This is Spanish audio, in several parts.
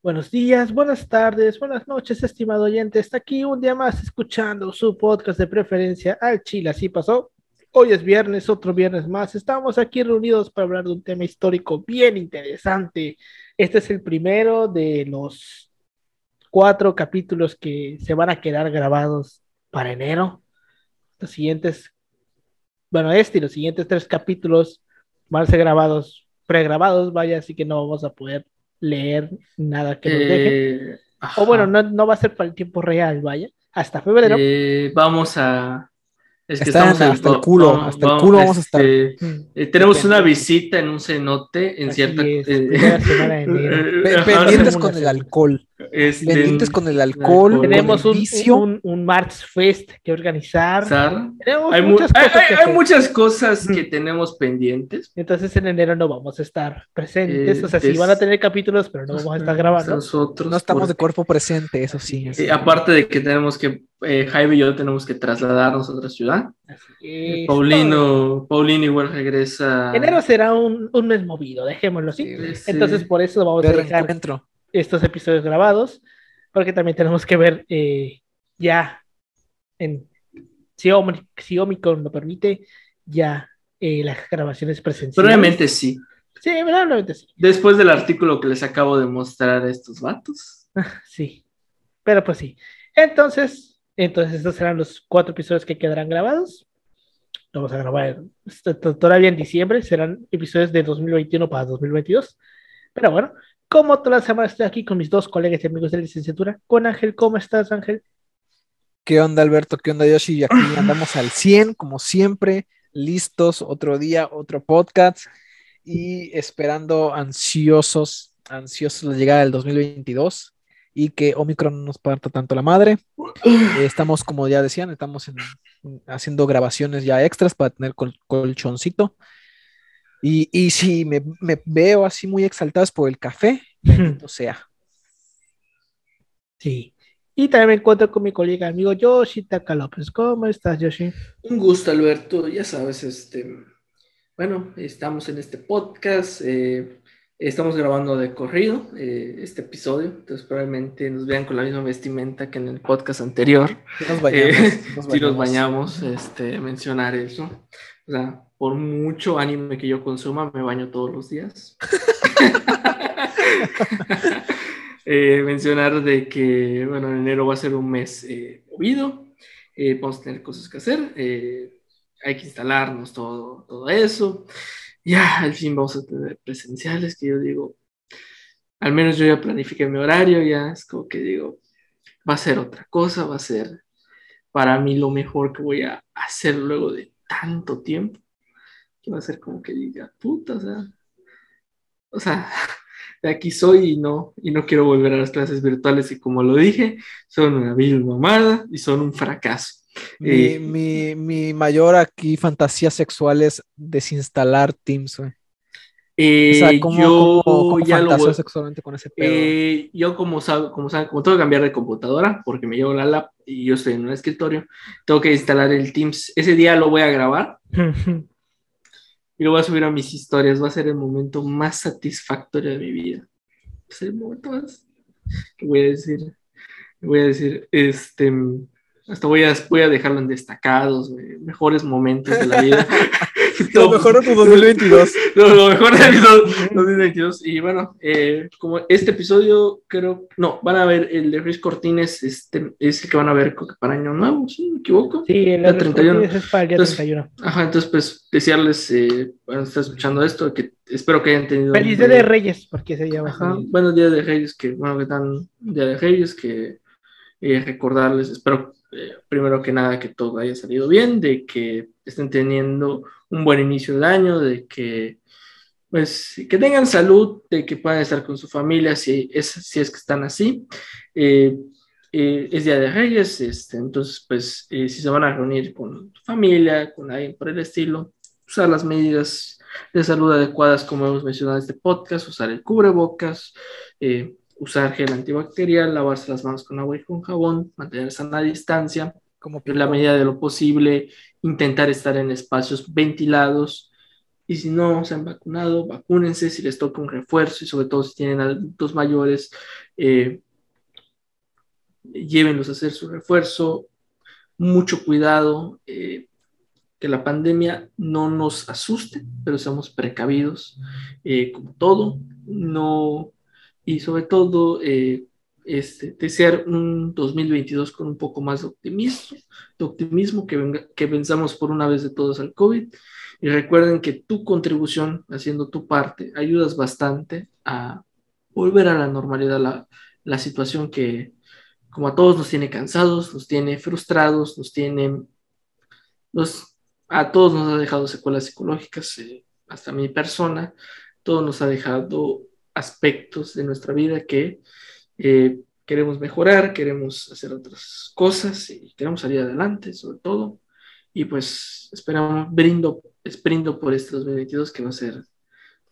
Buenos días, buenas tardes, buenas noches, estimado oyente. Está aquí un día más escuchando su podcast de preferencia al Chile. Así pasó. Hoy es viernes, otro viernes más. Estamos aquí reunidos para hablar de un tema histórico bien interesante. Este es el primero de los cuatro capítulos que se van a quedar grabados para enero. Los siguientes, bueno, este y los siguientes tres capítulos van a ser grabados, pregrabados, vaya, así que no vamos a poder leer nada que nos deje. Eh, O bueno, no, no va a ser para el tiempo real, vaya. Hasta febrero. Eh, vamos a. Es que Están estamos en- hasta el culo, vamos- hasta el vamos, culo vamos a estar. este, Mm. eh, tenemos Depende. una visita en un cenote en Así cierta. es, eh, pendientes con el alcohol. Este, Pendientes con el alcohol. con Tenemos el un, vicio. un, un March Fest que organizar. Zar. Tenemos Hay, mu- muchas cosas hay- que hay muchas cosas que tenemos pendientes. Entonces en enero no vamos a estar presentes. Eh, o sea, sí des- van a tener capítulos, pero no vamos a estar grabando. Nosotros. No estamos de porque- cuerpo presente, eso sí. eh, es- aparte de que tenemos que. eh, Jaime y yo tenemos que trasladarnos a otra ciudad. Así que Paulino, Paulino igual regresa. Enero será un, un mes movido, dejémoslo así. Este, Entonces por eso vamos de a dejar reencuentro. Estos episodios grabados, porque también tenemos que ver eh, ya, en, si, Omni- si Omicron lo permite, ya eh, las grabaciones presenciales. Probablemente sí. Sí, probablemente sí. Después del artículo que les acabo de mostrar a estos vatos. Sí, pero pues sí. Entonces, entonces estos serán los cuatro episodios que quedarán grabados. Vamos a grabar to- todavía en diciembre, serán episodios de 2021 para 2022. Pero bueno, como toda la semana estoy aquí con mis dos colegas y amigos de la licenciatura, con Ángel, ¿cómo estás Ángel? ¿Qué onda, Alberto? ¿Qué onda, Yoshi? Y aquí andamos al 100, como siempre, listos. Otro día, otro podcast. Y esperando ansiosos, ansiosos la llegada del 2022 y que Omicron no nos parta tanto la madre. Eh, estamos, como ya decían, estamos en- haciendo grabaciones ya extras para tener col- colchoncito. Y, y si me, me veo así muy exaltados por el café, bendito sea. Sí. Y también me encuentro con mi colega amigo Yoshi Taka López. ¿Cómo estás, Yoshi? Un gusto, Alberto. Ya sabes, este. Bueno, estamos en este podcast. eh, estamos grabando de corrido eh, este episodio. Entonces, probablemente nos vean con la misma vestimenta que en el podcast anterior. Nos bañamos, Eh, nos si nos bañamos. bañamos, este, mencionar eso. O sea, por mucho anime que yo consuma, me baño todos los días. Eh, mencionar de que, bueno, en enero va a ser un mes eh, movido, eh, vamos a tener cosas que hacer, hay que instalarnos todo, todo eso. Ya, al fin vamos a tener presenciales, que yo digo, al menos yo ya planifiqué mi horario, ya es como que digo, va a ser otra cosa, va a ser para mí lo mejor que voy a hacer luego de tanto tiempo, que va a ser como que diga, puta, o sea, o sea, de aquí soy y no, y no quiero volver a las clases virtuales y como lo dije, son una vil mamada y son un fracaso. Mi, Eh, mi, mi mayor aquí fantasía sexual es desinstalar Teams, güey. Eh, O sea, ¿cómo, yo cómo- cómo ya lo sexualmente con ese pedo? eh, yo como saben, como saben, como tengo que cambiar de computadora porque me llevo la lap y yo estoy en un escritorio, tengo que instalar el Teams. Ese día lo voy a grabar y lo voy a subir a mis historias. Va a ser el momento más satisfactorio de mi vida. Va a ser el momento más. ¿Qué voy a decir? ¿Qué voy a decir? Este. Hasta voy a, voy a dejarlo en destacados, mejores momentos de la vida. Lo mejor de tu 2022. Lo, lo mejor de mi dos- 2022. Y bueno, eh, como este episodio, creo. No, van a ver el de Luis Cortines, este, es el que van a ver para Año Nuevo, si no me equivoco. Sí, el El 31. es para el día Entonces, 31. Ajá, entonces pues desearles, eh, bueno, está escuchando esto, que espero que hayan tenido... Feliz Día de Reyes, porque se llama Ajá, buenos días de Reyes, que bueno, que están Día de Reyes, que eh, recordarles, espero eh, primero que nada que todo haya salido bien, de que estén teniendo un buen inicio del año, de que pues que tengan salud, de que puedan estar con su familia si es, si es que están así. Eh, eh, es Día de Reyes, este, entonces pues eh, si se van a reunir con su familia, con alguien por el estilo, usar las medidas de salud adecuadas como hemos mencionado en este podcast, usar el cubrebocas, eh, usar gel antibacterial, lavarse las manos con agua y con jabón, mantener sana distancia, Como en la medida de lo posible, intentar estar en espacios ventilados, y si no se han vacunado, vacúnense si les toca un refuerzo y sobre todo si tienen adultos mayores, eh, llévenlos a hacer su refuerzo. Mucho cuidado, eh, que la pandemia no nos asuste, pero seamos precavidos, eh, como todo, no, y sobre todo eh, este, desear un 2022 con un poco más de optimismo, de optimismo que, venga, que pensamos por una vez de todos al COVID. Y recuerden que tu contribución, haciendo tu parte, ayudas bastante a volver a la normalidad, la, la situación que, como a todos nos tiene cansados, nos tiene frustrados, nos tiene, nos, a todos nos ha dejado secuelas psicológicas, eh, hasta mi persona, todo nos ha dejado aspectos de nuestra vida que eh, queremos mejorar, queremos hacer otras cosas y queremos salir adelante, sobre todo. Y pues esperamos, brindo, brindo por este 2022 que va a ser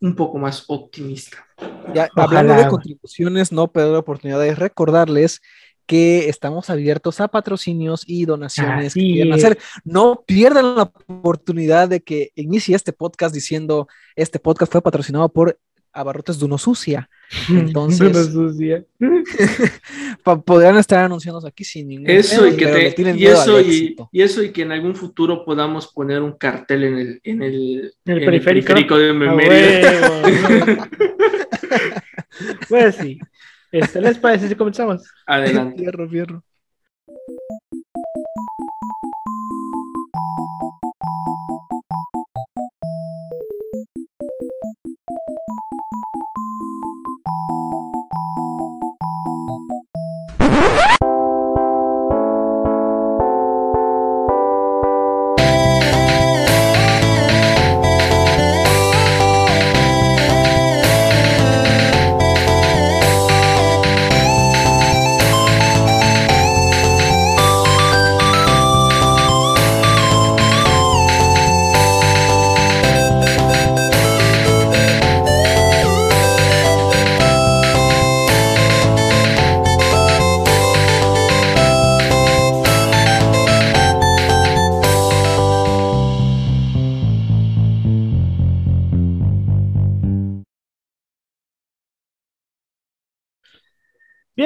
un poco más optimista. Ya, hablando de contribuciones, no perder la oportunidad de recordarles que estamos abiertos a patrocinios y donaciones que quieran hacer. No pierdan la oportunidad de que inicie este podcast diciendo, este podcast fue patrocinado por Abarrotes Duno Sucia. Entonces, sucia. podrían estar anunciándonos aquí sin ningún eso y que te, y eso y, y, eso y que en algún futuro podamos poner un cartel en el en el, ¿El, en periférico? el periférico de Memoria. pues sí. Este, ¿Les parece si comenzamos? Adelante. Fierro, fierro.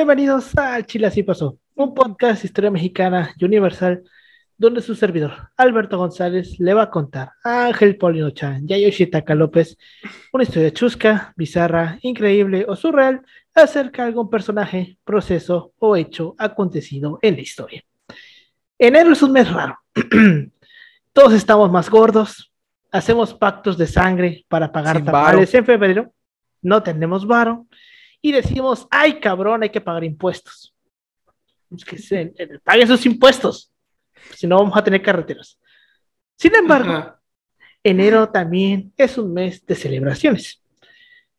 Bienvenidos a Chile Así Pasó, un podcast de historia mexicana y universal, donde su servidor, Alberto González, le va a contar a Ángel Polino Chan y a Yoshitaka López una historia chusca, bizarra, increíble o surreal acerca de algún personaje, proceso o hecho acontecido en la historia. Enero es un mes raro. Todos estamos más gordos, hacemos pactos de sangre para pagar Sin tamales en febrero, no tenemos varo y decimos, ay cabrón, hay que pagar impuestos. Es que se, paguen sus impuestos, si no vamos a tener carreteras. Sin embargo, Ajá. enero también es un mes de celebraciones,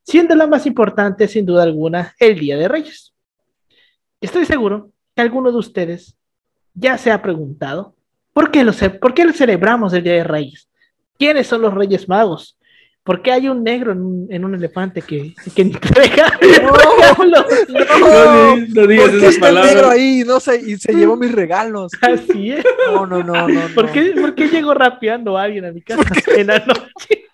siendo la más importante, sin duda alguna, el Día de Reyes. Estoy seguro que alguno de ustedes ya se ha preguntado, ¿por qué lo, por qué lo celebramos el Día de Reyes? ¿Quiénes son los Reyes Magos? ¿Por qué hay un negro en un, en un elefante que, que entrega regalos? No, di- no digas ¿Por qué esas está el negro palabras. ahí? No sé, y se llevó mis regalos. Así es. No, no, no, no. ¿Por no. qué, por qué llegó rapeando alguien a mi casa en la noche?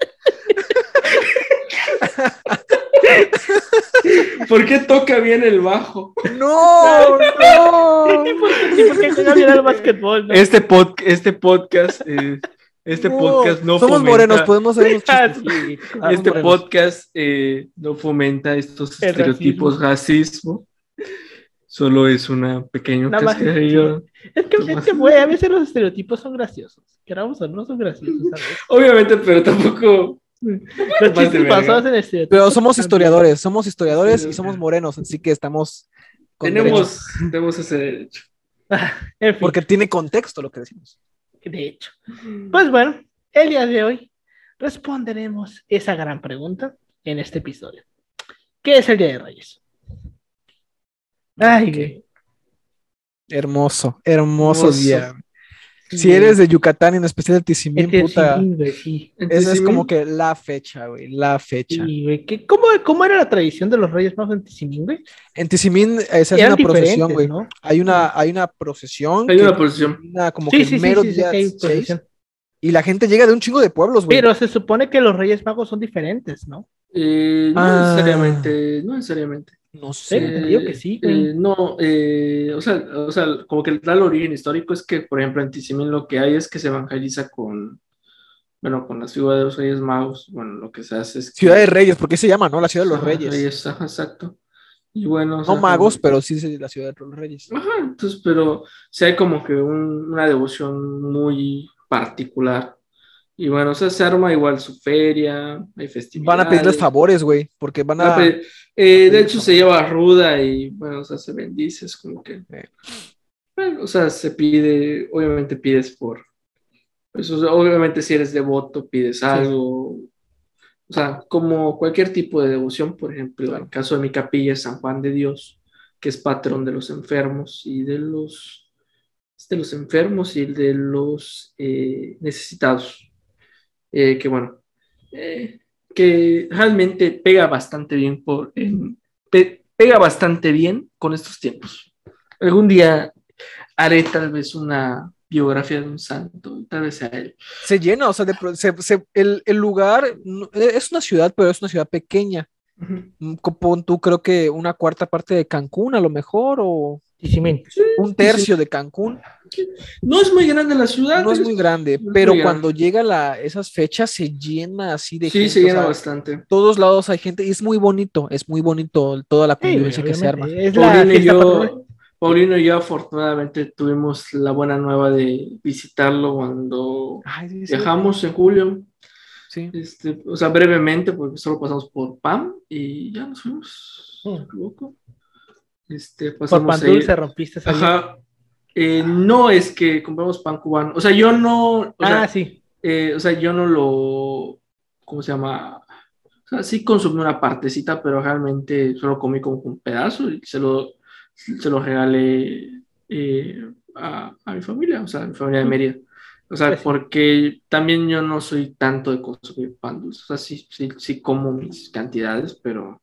¿Por qué toca bien el bajo? No, no. ¿Y por qué, y por qué juega bien al básquetbol? no? Este, pod- este podcast, eh, este podcast no Somos fomenta, morenos, podemos hacer los Ah, sí. Ah, este morenos. podcast eh, no fomenta estos El estereotipos racismo. Solo es una pequeña Nada más que- ocasión. Es que, es que, güey, a veces los estereotipos son graciosos. Queramos o no, son graciosos, ¿sabes? Obviamente, pero tampoco. Los chistes basados en estereotipos. Pero somos historiadores, somos historiadores Sí, y somos morenos, así que estamos con Tenemos, tenemos ese derecho. En fin, Porque tiene contexto lo que decimos. De hecho. Pues bueno, el día de hoy responderemos esa gran pregunta en este episodio. ¿Qué es el Día de Reyes? Ay. Hermoso, hermoso, Hermoso. día. Si eres de Yucatán, en especial de Tizimín, Este puta, sí, güey, sí. esa es como que la fecha, güey, la fecha. Sí, güey, ¿qué- ¿Cómo, ¿Cómo era la tradición de los Reyes Magos en Tizimín, güey? En Tizimín eh, se hace una procesión, güey. ¿no? Hay una, hay una procesión. Hay una procesión. termina como Sí, que sí, mero sí, sí, día sí, hay seis. Y la gente llega de un chingo de pueblos, güey. Pero se supone que los Reyes Magos son diferentes, ¿no? Eh, no Ah. necesariamente, no necesariamente. No sé. te digo que sí, güey. Eh, no, eh, o sea, o sea, como que el tal origen histórico es que, por ejemplo, en Tizimín lo que hay es que se evangeliza con, bueno, con la ciudad de los Reyes Magos. Bueno, lo que se hace es que- Ciudad de Reyes, porque se llama, ¿no? La ciudad de los Reyes. ajá, exacto. Y bueno, o No magos, como- pero sí es la ciudad de los Reyes. Ajá, entonces, pero sí hay como que un- una devoción muy particular. Y bueno, o sea, se arma igual su feria, hay festividades. Van a pedirles favores, güey, porque van a eh, de hecho, se lleva ruda y bueno, o sea, se bendice, es como que. Eh. Bueno, o sea, se pide, obviamente pides por. Pues, o sea, obviamente, si eres devoto, pides algo. O sea, como cualquier tipo de devoción, por ejemplo, en el caso de mi capilla es San Juan de Dios, que es patrón de los enfermos y de los, de los enfermos y de los eh, necesitados. Eh, que bueno, eh, que realmente pega bastante bien por, en- pe- pega bastante bien con estos tiempos. Algún día haré tal vez una biografía de un santo, tal vez sea él. Se llena, o sea, de pro- se- se- el, el lugar no- es una ciudad, pero es una ciudad pequeña. Mm, co- Pon tú, creo que una cuarta parte de Cancún, a lo mejor, o Tizimín. un tercio de Cancún. No es muy grande la ciudad. No es muy grande, no es pero muy cuando llega la, esas fechas se llena así de Sí, gente. se o llena sea, bastante. todos lados hay gente y es muy bonito, es muy bonito toda la Sí, convivencia que se arma. Es la Paulino y yo. Paulino y yo afortunadamente tuvimos la buena nueva de visitarlo cuando Ay, sí, sí. viajamos en julio. Sí. Este, o sea, brevemente, porque solo pasamos por PAM y ya nos fuimos, si Este, Por pan dulce rompiste esa Ajá. Eh, no es que compramos pan cubano. O sea, yo no. O sea, Ah, sí. eh, o sea, yo no lo. ¿Cómo se llama? O sea, sí consumí una partecita, pero realmente solo comí como un pedazo y se lo, se lo regalé eh, a, a mi familia, o sea, a mi familia de Mérida. O sea, sí. porque también yo no soy tanto de consumir pan dulce. O sea, sí, sí, sí como mis cantidades, pero.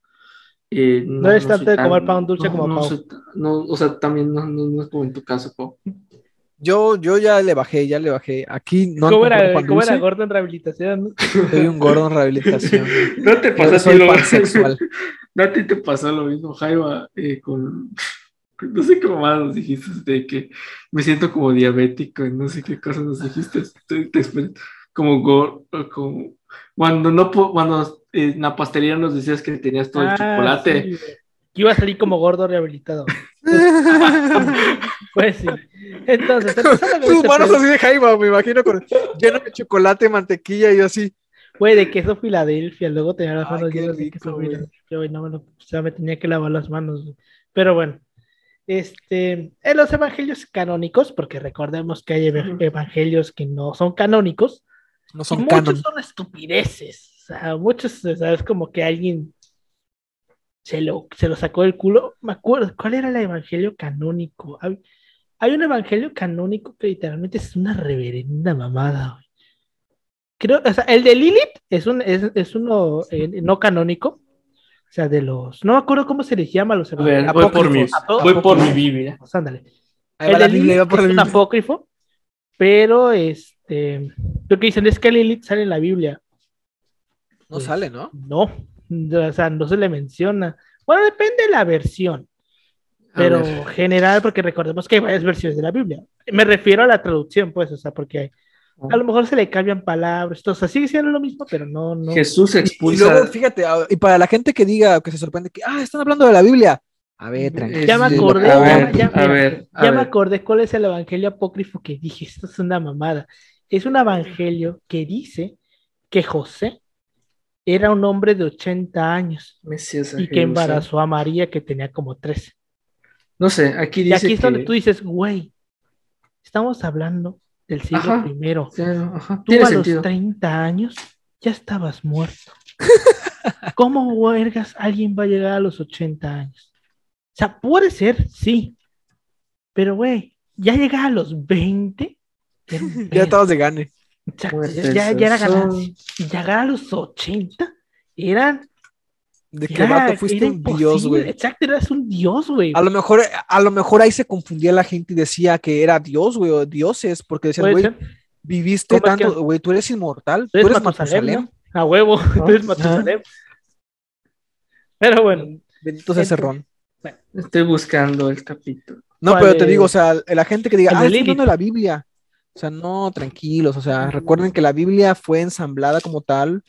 Eh, No eres tanto de comer pan dulce no, como no soy no, o sea, también no, no, no es como en tu caso, Pau. Yo, yo ya le bajé, ya le bajé. Aquí no ¿Cómo era, pan cómo era dulce. gordo en rehabilitación? Soy un gordo en rehabilitación. No te pasa lo pansexual. No a ti te pasó lo mismo, Jaiba, eh, con. No sé qué más nos dijiste, de que me siento como diabético y no sé qué cosas nos dijiste. Te- te como, go- como cuando no cuando en la pastelería nos decías que tenías todo el Ah, chocolate. sí, güey. Que iba a salir como gordo rehabilitado. Pues sí. Entonces, Tus manos pedo, así de Jaima, me imagino, con lleno de chocolate, mantequilla y así. güey, de queso Filadelfia. Luego tenía las manos llenas de queso güey. Filadelfia. güey, no me lo- o sea, me tenía que lavar las manos. güey. Pero bueno. Este, en los evangelios canónicos, porque recordemos que hay evangelios que no son canónicos, No y son muchos canon. son estupideces. O sea, muchos, o sea, es como que alguien se lo, se lo sacó del culo. Me acuerdo, ¿cuál era el evangelio canónico? Hay, hay un evangelio canónico que literalmente es una reverenda mamada, güey. Creo, o sea, el de Lilith es, un, es, es uno eh, no canónico. O sea, de los. No me acuerdo cómo se les llama a los A ver, evangelios. voy por mi, Apócrifos. voy por mi Biblia. Pues, ándale. El de Lilith es un apócrifo, pero este, lo que dicen es que Lilith sale en la Biblia. No sale, ¿no? No, o sea, no se le menciona. Bueno, depende de la versión, pero ver. general, porque recordemos que hay varias versiones de la Biblia. Me refiero a la traducción, pues, o sea, porque a lo mejor se le cambian palabras, o sea, sigue siendo lo mismo, pero no, no. Jesús Y expulsa. luego, fíjate, ah, y para la gente que diga, que se sorprende que, ah, están hablando de la Biblia. A ver, tranquilo. Ya me acordé, a ya- ver, ya- a ver, a Ya me acordé cuál es el evangelio apócrifo que dije, esto es una mamada. Es un evangelio que dice que José era un hombre de 80 años Mesías y que embarazó a María que tenía como 13. No sé, aquí Y dice aquí es que... donde tú dices, güey, estamos hablando del siglo Ajá. primero. Claro, ajá, Tú a sentido. los 30 años ya estabas muerto. ¿Cómo, huergas, alguien va a llegar a los 80 años? O sea, puede ser, sí. Pero, güey, ya llegar a los 20. era un Ya estabas de gane. Exacto, ya, ya era son- ganancia. Y llegar a los 80 eran. De que era- vato fuiste un dios, güey. Exacto, eras un dios, güey. A lo mejor, a lo mejor ahí se confundía la gente y decía que era Dios, güey, o dioses, porque decían, güey, viviste ¿Cómo es que- tanto, güey, tú eres inmortal, Tú tú eres eres Matusalem. A huevo, ¿No? tú eres Matusalem. Pero bueno, Bendito sea ron. Estoy buscando el capítulo. No, ¿Cuál pero te digo, o sea, la gente que diga, El ah, estoy de la Biblia. O sea, no, tranquilos, o sea, recuerden que la Biblia fue ensamblada como tal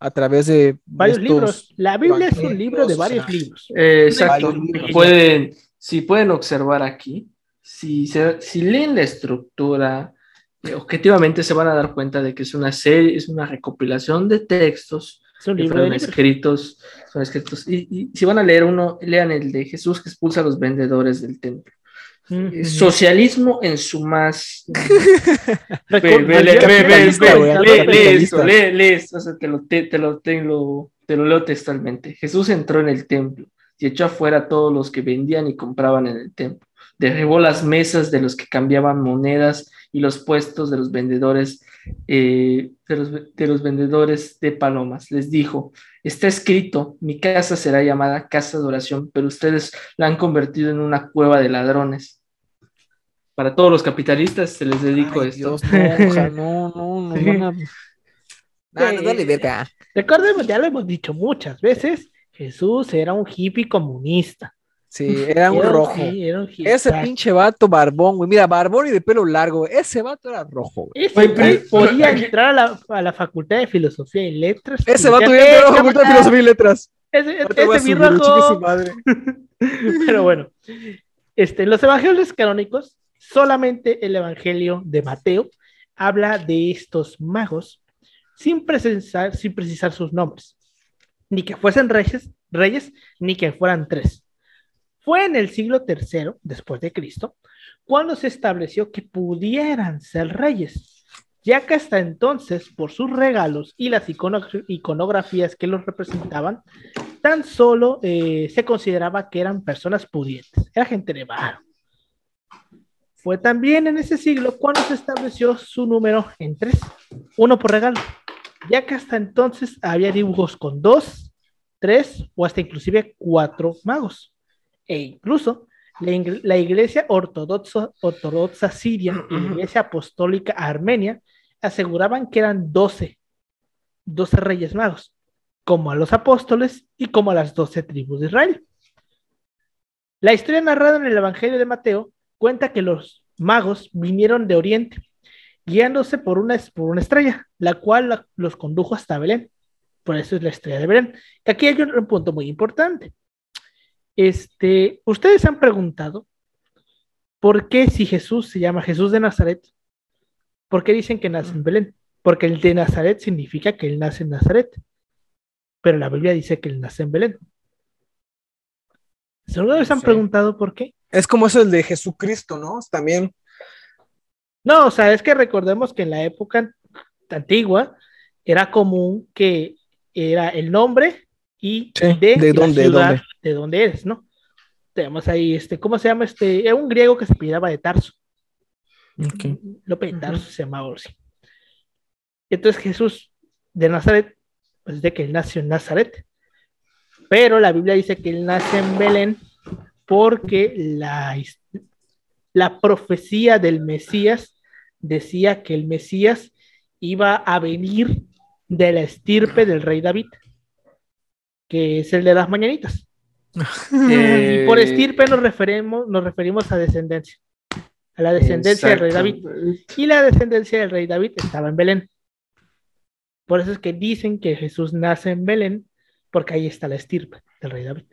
a través de varios estos- libros. La Biblia es un libro de o varios sea, libros. Eh, exacto. Varios libros. Pueden, si pueden observar aquí, si, se- si leen la estructura, eh, objetivamente se van a dar cuenta de que es una serie, es una recopilación de textos fueron libros. escritos, son escritos. Y, y si van a leer uno, lean el de Jesús que expulsa a los vendedores del templo. Socialismo en su más Ve, Recor- ve, lee, ve, lee, lee capitalista. esto, lee, lee esto, o sea, te lo, te, te lo, te lo- te lo leo textualmente. Jesús entró en el templo y echó afuera a todos los que vendían y compraban en el templo. Derribó las mesas de los que cambiaban monedas y los puestos de los vendedores, eh, de, los, de los vendedores de palomas. Les dijo, está escrito, mi casa será llamada casa de oración, pero ustedes la han convertido en una cueva de ladrones. Para todos los capitalistas se les dedico Ay, esto. Dios, no, oja, no, no, nos van a... Nah, nos vale Eh, verga. Recordemos, ya lo hemos dicho muchas veces, Jesús era un hippie comunista. Sí, era un Era rojo. sí, era un hippie. Ese pinche vato barbón, güey. Mira, barbón y de pelo largo. güey. Ese vato era rojo, güey. Ese Oye, güey pero- podía entrar a la, a la Facultad de Filosofía y Letras. Ese y vato ya "Eh, era la facultad de filosofía y letras. Ese, a ese rojo. madre. Pero bueno, este, en los evangelios canónicos, solamente el evangelio de Mateo habla de estos magos sin precisar, sin precisar sus nombres, ni que fuesen reyes, reyes, ni que fueran tres. Fue en el siglo III después de Cristo cuando se estableció que pudieran ser reyes, ya que hasta entonces, por sus regalos y las icono- iconografías que los representaban, tan solo eh, se consideraba que eran personas pudientes, era gente de varo. Fue también en ese siglo cuando se estableció su número en tres, uno por regalo, ya que hasta entonces había dibujos con dos, tres o hasta inclusive cuatro magos. E incluso la, ing- la iglesia ortodoxa, ortodoxa siria y la iglesia apostólica armenia aseguraban que eran doce, doce reyes magos como a los apóstoles y como a las doce tribus de Israel. La historia narrada en el Evangelio de Mateo cuenta que los magos vinieron de Oriente, guiándose por una, por una estrella, la cual la- los condujo hasta Belén. Por eso es la estrella de Belén. Aquí hay un, un punto muy importante. Este, ustedes han preguntado por qué si Jesús se llama Jesús de Nazaret, ¿por qué dicen que nace en Belén? Porque el de Nazaret significa que él nace en Nazaret pero la Biblia dice que él nace en Belén. ¿Seguro les han Sí. preguntado por qué? Es como eso el de Jesucristo, ¿no? También. No, o sea, es que recordemos que en la época antigua era común que era el nombre y Sí, de, de la dónde, ciudad dónde. De dónde eres, ¿no? Tenemos ahí, este, ¿cómo se llama? Este, era un griego que se pidaba de Tarso. Lope de Tarso se llamaba así. Entonces Jesús de Nazaret, pues de que él nació en Nazaret. Pero la Biblia dice que él nace en Belén porque la, la profecía del Mesías decía que el Mesías iba a venir de la estirpe del rey David, que es el de las mañanitas. Eh, Y por estirpe nos referimos, nos referimos a descendencia, a la descendencia del rey David. Y la descendencia del rey David estaba en Belén. Por eso es que dicen que Jesús nace en Belén, porque ahí está la estirpe del rey David.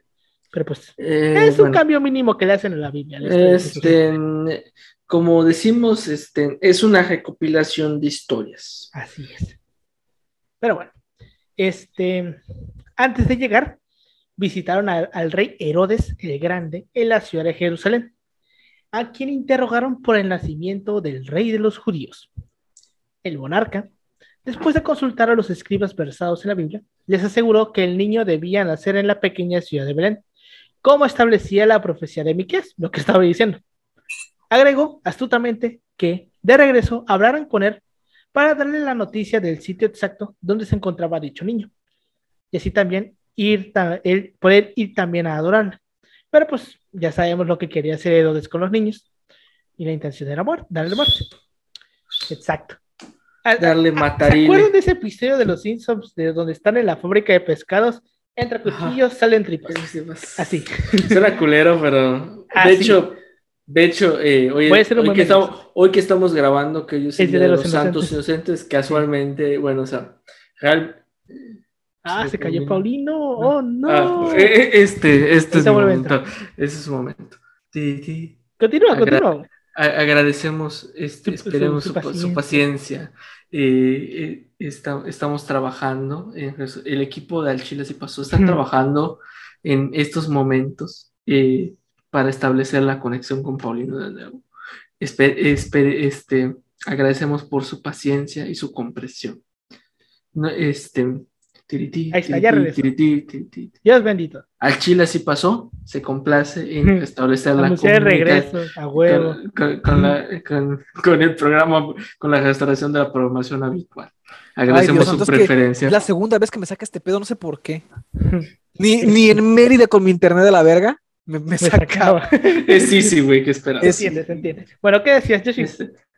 Pero pues Eh, es un bueno, cambio mínimo que le hacen en la Biblia. este, como decimos, este, es una recopilación de historias. Así es. Pero bueno, este, antes de llegar, visitaron al, rey Herodes el Grande en la ciudad de Jerusalén, a quien interrogaron por el nacimiento del rey de los judíos. El monarca, después de consultar a los escribas versados en la Biblia, les aseguró que el niño debía nacer en la pequeña ciudad de Belén, como establecía la profecía de Miqueas, lo que estaba diciendo. Agregó astutamente que, de regreso, hablaran con él para darle la noticia del sitio exacto donde se encontraba dicho niño. Y así también ir, él, poder ir también a adorarle. Pero pues ya sabemos lo que quería hacer Herodes con los niños y la intención era muerte, darle muerte. Exacto. Ah, darle ah, ¿Se matarile. acuerdan de ese episodio de los Simpsons de donde están en la fábrica de pescados? Entra cuchillos, salen tripas. Así. Suena culero, pero. Ah, de hecho, de hecho, eh, hoy, hoy que estamos, hoy que estamos grabando, que hoy es el Día de los, Santos Inocentes. Inocentes, casualmente, bueno, o sea, real. Ah, se cayó Paulino. Paulino. Oh, no. Ah, eh, eh, este, este es momento. Ese es su momento. Sí, sí. Continúa, Agra- continúa. Agradecemos, este, Su- esperemos su- su, su su paciencia. Eh, eh, está- estamos trabajando, en el equipo de Al Chile sí pasó, está trabajando en estos momentos eh, para establecer la conexión con Paulino de nuevo. Espe- espe- este, agradecemos por su paciencia y su comprensión. No, este, tirití, Ahí está, ya regresó. tirití. Dios bendito. Al Chile sí pasó, se complace en restablecer la el comunicación regreso, a huevo. con, con- con la- con- con el programa, con la restauración de la programación habitual. Agradecemos Dios su es preferencia. Es la segunda vez que me saca este pedo, no sé por qué. Ni, ni en Mérida con mi internet de la verga me, me Me sacaba. Es sí, sí, güey, que espera. Se entiende, se entiende. Bueno, ¿qué decías, Yoshi?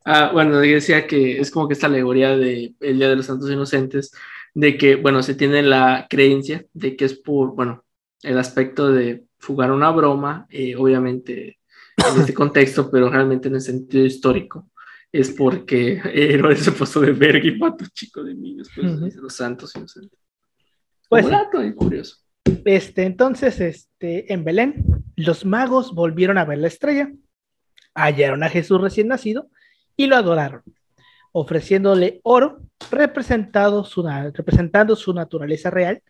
Ah, bueno, yo decía que es como que esta alegoría de el Día de los Santos Inocentes, de que, bueno, se tiene la creencia de que es por, bueno, el aspecto de jugar una broma, eh, obviamente en este contexto, pero realmente en el sentido histórico, es porque Herodes se pasó de verga y mató chico de niños, pues los santos inocentes. Pues sí. dato ahí curioso. Este, entonces, este, en Belén, los magos volvieron a ver la estrella, hallaron a Jesús recién nacido y lo adoraron, ofreciéndole oro representado su representando su naturaleza real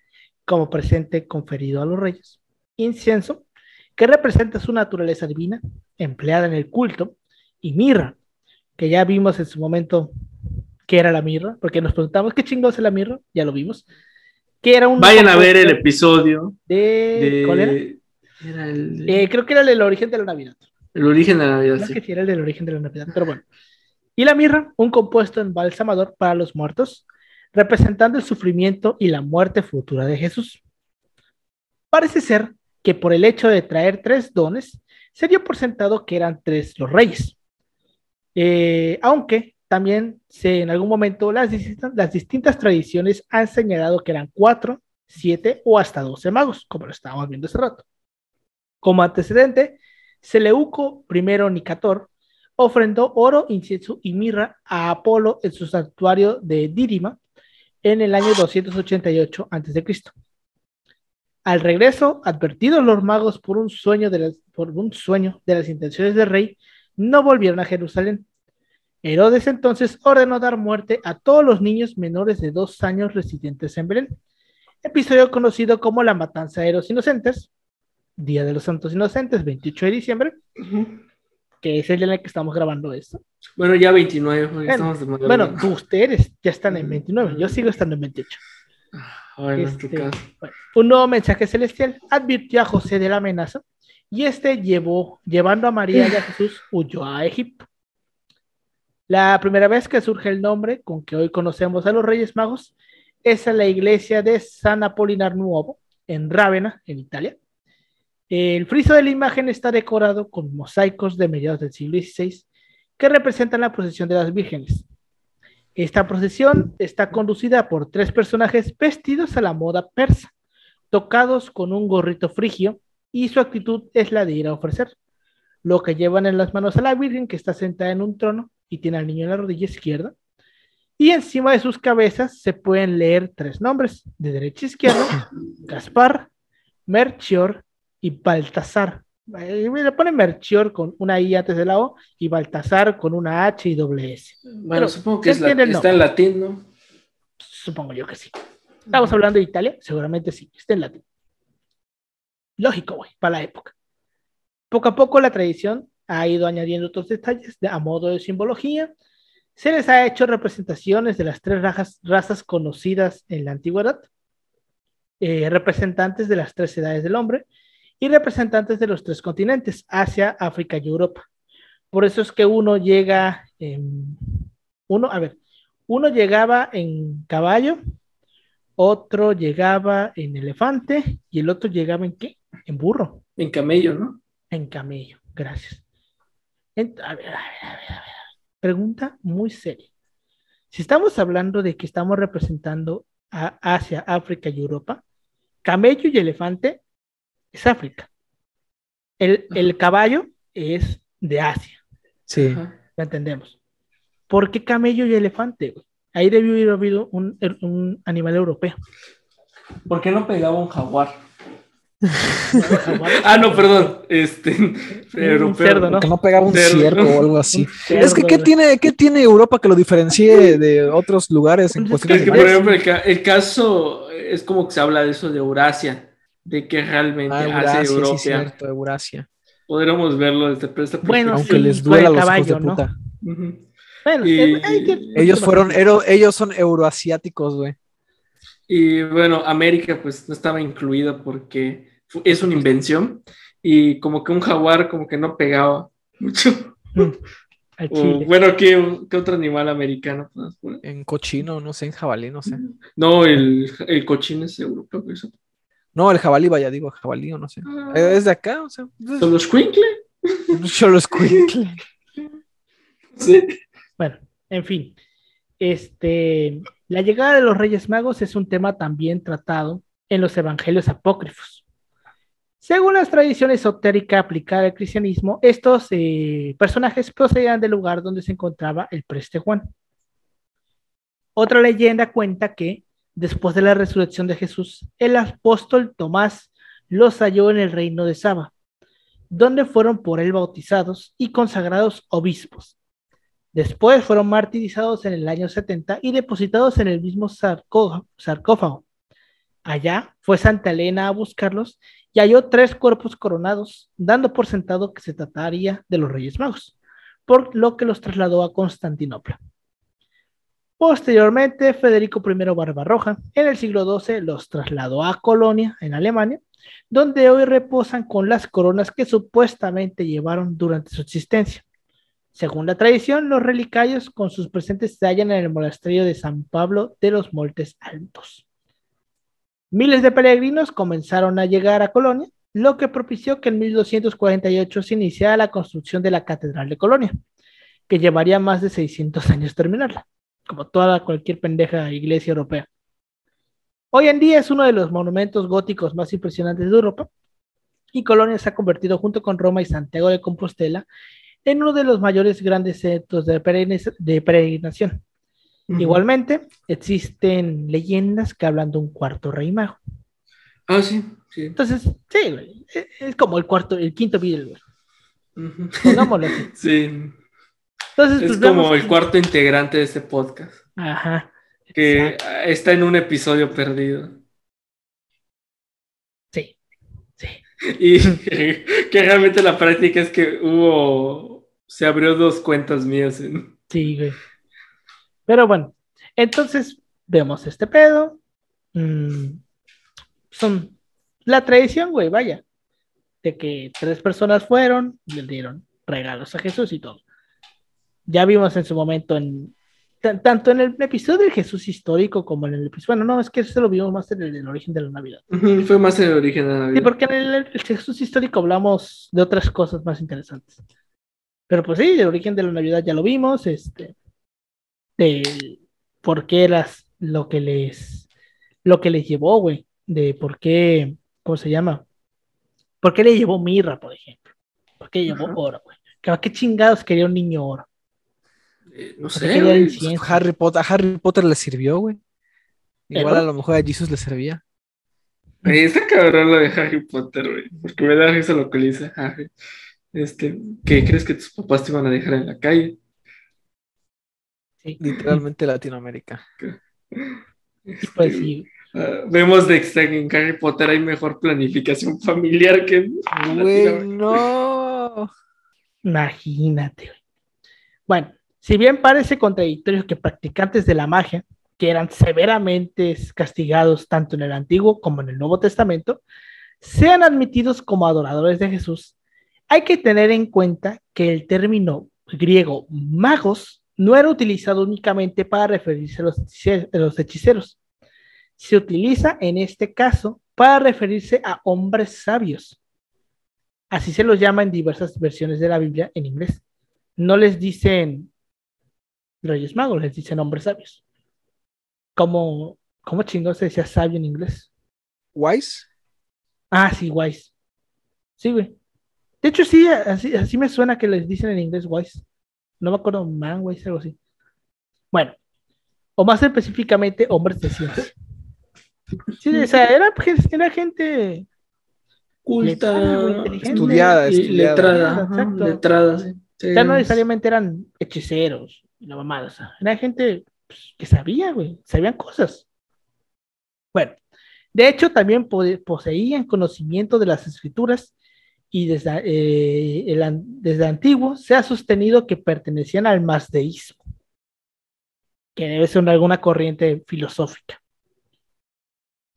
como presente conferido a los reyes, incienso que representa su naturaleza divina empleada en el culto y mirra, que ya vimos en su momento qué era la mirra, porque nos preguntamos qué chingados es la mirra, ya lo vimos, que era un Vayan a ver el episodio de, de... ¿cuál era? Era el, de- Eh, creo que era el del origen de la Navidad. el origen de la Navidad, No sí. que sí era el del origen de la Navidad, pero bueno. Y la mirra, un compuesto embalsamador para los muertos, representando el sufrimiento y la muerte futura de Jesús. Parece ser que por el hecho de traer tres dones, se dio por sentado que eran tres los reyes. Eh, aunque también se, en algún momento las las distintas tradiciones han señalado que eran cuatro, siete o hasta doce magos, como lo estábamos viendo hace rato. Como antecedente, Seleuco I Nicator ofrendó oro, incienso y mirra a Apolo en su santuario de Dírima en el año 288 a.C. Al regreso, advertidos los magos por un sueño de las, intenciones del rey, no volvieron a Jerusalén. Herodes entonces ordenó dar muerte a todos los niños menores de dos años residentes en Belén. Episodio conocido como la matanza de los inocentes, Día de los Santos Inocentes, 28 de diciembre. Que es el día en el que estamos grabando esto. Bueno, ya 29, porque Bueno, estamos. Bueno, tú, ustedes ya están en 29, yo sigo estando en 28. Bueno, en tu Este, caso. bueno, un nuevo mensaje celestial advirtió a José de la amenaza y este llevó, llevando a María y a Jesús, huyó a Egipto. La primera vez que surge el nombre con que hoy conocemos a los Reyes Magos es en la iglesia de San Apolinar Nuovo, en Rávena, en Italia. El friso de la imagen está decorado con mosaicos de mediados del siglo XVI que representan la procesión de las vírgenes. Esta procesión está conducida por tres personajes vestidos a la moda persa, tocados con un gorrito frigio, y su actitud es la de ir a ofrecer. Lo que llevan en las manos a la Virgen, que está sentada en un trono y tiene al niño en la rodilla izquierda. Y encima de sus cabezas se pueden leer tres nombres, de derecha a izquierda, Gaspar, Melchior y Baltasar. Eh, Le ponen Melchior con una I antes de la O y Baltasar con una H y doble S. Bueno, pero supongo que es la- está en latín, ¿no? Supongo yo que sí. Estamos hablando de Italia, seguramente sí, está en latín. Lógico, güey, para la época. Poco a poco la tradición ha ido añadiendo otros detalles de- a modo de simbología. Se les ha hecho representaciones de las tres razas, razas conocidas en la antigüedad, eh, representantes de las tres edades del hombre y representantes de los tres continentes, Asia, África y Europa. Por eso es que uno llega en... Uno, a ver, uno llegaba en caballo, otro llegaba en elefante y el otro llegaba en qué? En burro, En camello, ¿no? en camello. Gracias. En- a ver, a ver, a ver, a ver. Pregunta muy seria. Si estamos hablando de que estamos representando a Asia, África y Europa, camello y elefante es África. El, el caballo es de Asia, Sí. Ajá. lo entendemos. ¿Por qué camello y elefante? güey? Ahí debió haber habido un, un animal europeo. ¿Por qué no pegaba un jaguar? Ah, no, perdón. Este, europeo. cerdo, ¿no? Que no pegaba un Cerdo. ciervo o algo así. Es que, ¿qué tiene, ¿qué tiene Europa que lo diferencie de otros lugares en Pues es cuestiones Es que, por ejemplo, el, el caso es como que se habla de eso de Eurasia, de que realmente Ah, hace Eurasia, sí, Europa. cierto, Eurasia. Podríamos verlo desde esta Bueno. Aunque sí, les duela los caballo, hijos de ¿no? puta. Bueno, Y- Ellos fueron, ero- ellos son euroasiáticos, güey. Y bueno, América pues no estaba incluida porque es una invención y como que un jaguar como que no pegaba mucho. Mm, O, bueno, ¿qué, qué otro animal americano? En cochino, no sé, en jabalí, no sé. No, el, el cochino es europeo. Eso. No, el jabalí, vaya, digo, jabalí o no sé. Eh, Es de acá, o sea. Sí. Bueno, en fin. Este, la llegada de los Reyes Magos es un tema también tratado en los evangelios apócrifos. Según las tradiciones esotérica aplicada al cristianismo, estos eh, personajes procedían del lugar donde se encontraba el preste Juan. Otra leyenda cuenta que, después de la resurrección de Jesús, el apóstol Tomás los halló en el reino de Saba, donde fueron por él bautizados y consagrados obispos. Después fueron martirizados en el año 70 y depositados en el mismo sarcófago. Allá fue Santa Elena a buscarlos y halló tres cuerpos coronados, dando por sentado que se trataría de los Reyes Magos, por lo que los trasladó a Constantinopla. Posteriormente, Federico I Barbarroja, en el siglo XII, los trasladó a Colonia, en Alemania, donde hoy reposan con las coronas que supuestamente llevaron durante su existencia. Según la tradición, los relicarios con sus presentes se hallan en el monasterio de San Pablo de los Montes Altos. Miles de peregrinos comenzaron a llegar a Colonia, lo que propició que en 1248 se iniciara la construcción de la Catedral de Colonia, que llevaría más de 600 años terminarla, como toda cualquier pendeja iglesia europea. Hoy en día es uno de los monumentos góticos más impresionantes de Europa, y Colonia se ha convertido junto con Roma y Santiago de Compostela en uno de los mayores grandes centros de, peregrinación. Ujú. Igualmente, existen leyendas que hablan de un cuarto rey mago. Ah, sí, sí. Entonces, sí, güey, es, como el cuarto, el quinto Beatle, güey. Ujú. Pongámoslo así. Sí. Entonces, Es pues, como el cuarto integrante de este podcast, Ajá. que exacto. está en un episodio perdido. Sí, sí. Y que realmente la práctica es que hubo, se abrió dos cuentas mías en... Sí, güey. Pero bueno, entonces vemos este pedo. Mm, son la tradición, güey, vaya. De que tres personas fueron, le dieron regalos a Jesús y todo. Ya vimos en su momento en tan- tanto en el episodio del Jesús histórico como en el episodio. Bueno, no, es que eso lo vimos más en el del origen de la Navidad. Fue más el origen de la Sí, Navidad. porque en el, el Jesús histórico hablamos de otras cosas más interesantes. Pero pues sí, el origen de la Navidad ya lo vimos, este, de por qué las, lo que les, lo que les llevó, güey, de por qué, ¿cómo se llama? ¿Por qué le llevó mirra, por ejemplo? ¿Por qué llevó oro, güey? ¿Qué, qué chingados quería un niño oro? Eh, no ¿Por qué sé, güey. incienso? Harry Potter, a Harry Potter le sirvió, güey. Igual a lo mejor a Jesus le servía. Está cabrón lo de Harry Potter, güey. Porque me da risa lo que le dice Harry. Este, ¿qué crees que tus papás te iban a dejar en la calle? Sí, Literalmente Latinoamérica. pues sí, Ah, vemos de que en Harry Potter hay mejor planificación familiar que en Güey, no. Imagínate. güey. Bueno, si bien parece contradictorio que practicantes de la magia, que eran severamente castigados tanto en el Antiguo como en el Nuevo Testamento, sean admitidos como adoradores de Jesús, hay que tener en cuenta que el término griego magos no era utilizado únicamente para referirse a los hechiceros. Se utiliza en este caso para referirse a hombres sabios. Así se los llama en diversas versiones de la Biblia en inglés. No les dicen Reyes Magos, les dicen hombres sabios. ¿Cómo, cómo chingón se decía sabio en inglés? ¿Wise? Ah, sí, wise. Sí, güey. De hecho, sí, así, así me suena que les dicen en inglés wise. No me acuerdo, man, wise, algo así. Bueno, o más específicamente, hombres de ciencia. Sí, o sea, era, era gente Culta, letrada, inteligente. Estudiada, letrada. ajá, Exacto. letrada, sí. Sí, Ya no es- necesariamente eran hechiceros y la mamada, era gente pues, que sabía, güey, sabían cosas. Bueno, de hecho también po- poseían conocimiento de las escrituras y desde, eh, el desde antiguo se ha sostenido que pertenecían al mazdeísmo, que debe ser alguna corriente filosófica.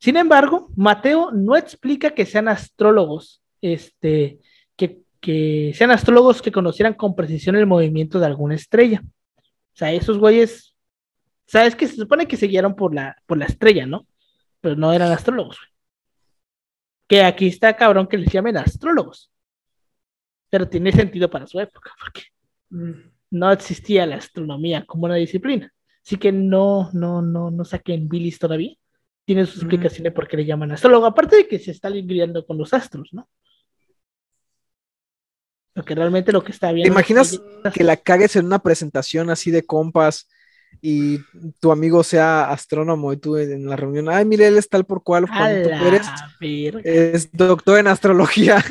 Sin embargo, Mateo no explica que sean astrólogos, este, que, que sean astrólogos que conocieran con precisión el movimiento de alguna estrella. O sea, esos güeyes, sabes que se supone que se guiaron por la, por la estrella, ¿no? Pero no eran astrólogos, güey. Que aquí está cabrón que les llamen astrólogos. Pero tiene sentido para su época, porque no existía la astronomía como una disciplina. Así que no, no, no, no saquen bilis todavía. Tiene sus explicaciones por qué le llaman astrólogo. Aparte de que se está lidiando con los astros, ¿no? Porque realmente lo que está bien. ¿Te imaginas que la cagues en una presentación así de compas y tu amigo sea astrónomo y tú en la reunión, ay, mire, él es tal por cual, Juanito Pérez es doctor en astrología.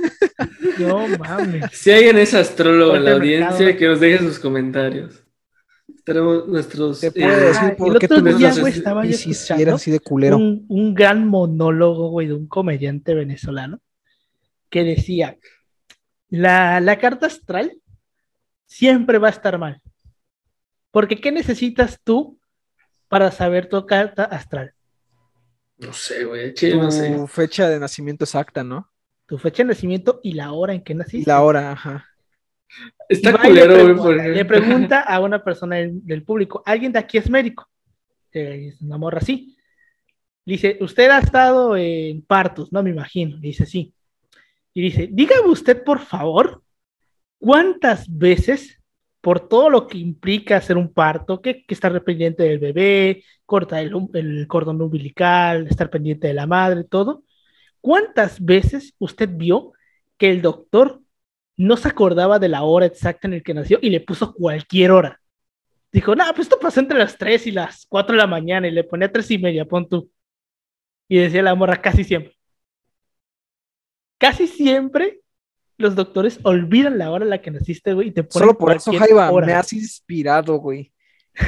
No mames. Si alguien es astrólogo en la audiencia, que nos deje sus comentarios. Tenemos nuestros. Te eh, puede decir por el qué otro tú día, güey, estaba yo escuchando así de culero. un, un gran monólogo, güey, de un comediante venezolano que decía, la, la carta astral siempre va a estar mal. Porque ¿qué necesitas tú para saber tu carta astral? No sé, güey. chile, no sé. Tu fecha de nacimiento exacta, ¿no? Tu fecha de nacimiento y la hora en que naciste. la hora, ajá. Está va le culero, güey. pregunta- porque- Le pregunta a una persona del, del público, ¿alguien de aquí es médico? Eh, Es una morra así. Le dice, ¿usted ha estado en partos? No me imagino. Le dice, sí. Y dice, dígame usted, por favor, ¿cuántas veces, por todo lo que implica hacer un parto, que, que estar pendiente del bebé, cortar el, el cordón umbilical, estar pendiente de la madre, todo, ¿cuántas veces usted vio que el doctor no se acordaba de la hora exacta en la que nació y le puso cualquier hora? Dijo, no, pues esto pasó entre las 3 y las 4 de la mañana y le ponía 3 y media, pon tú. Y decía la morra casi siempre. Casi siempre los doctores olvidan la hora en la que naciste, güey, y te ponen Solo por eso, Jaiba, hora. me has inspirado, güey.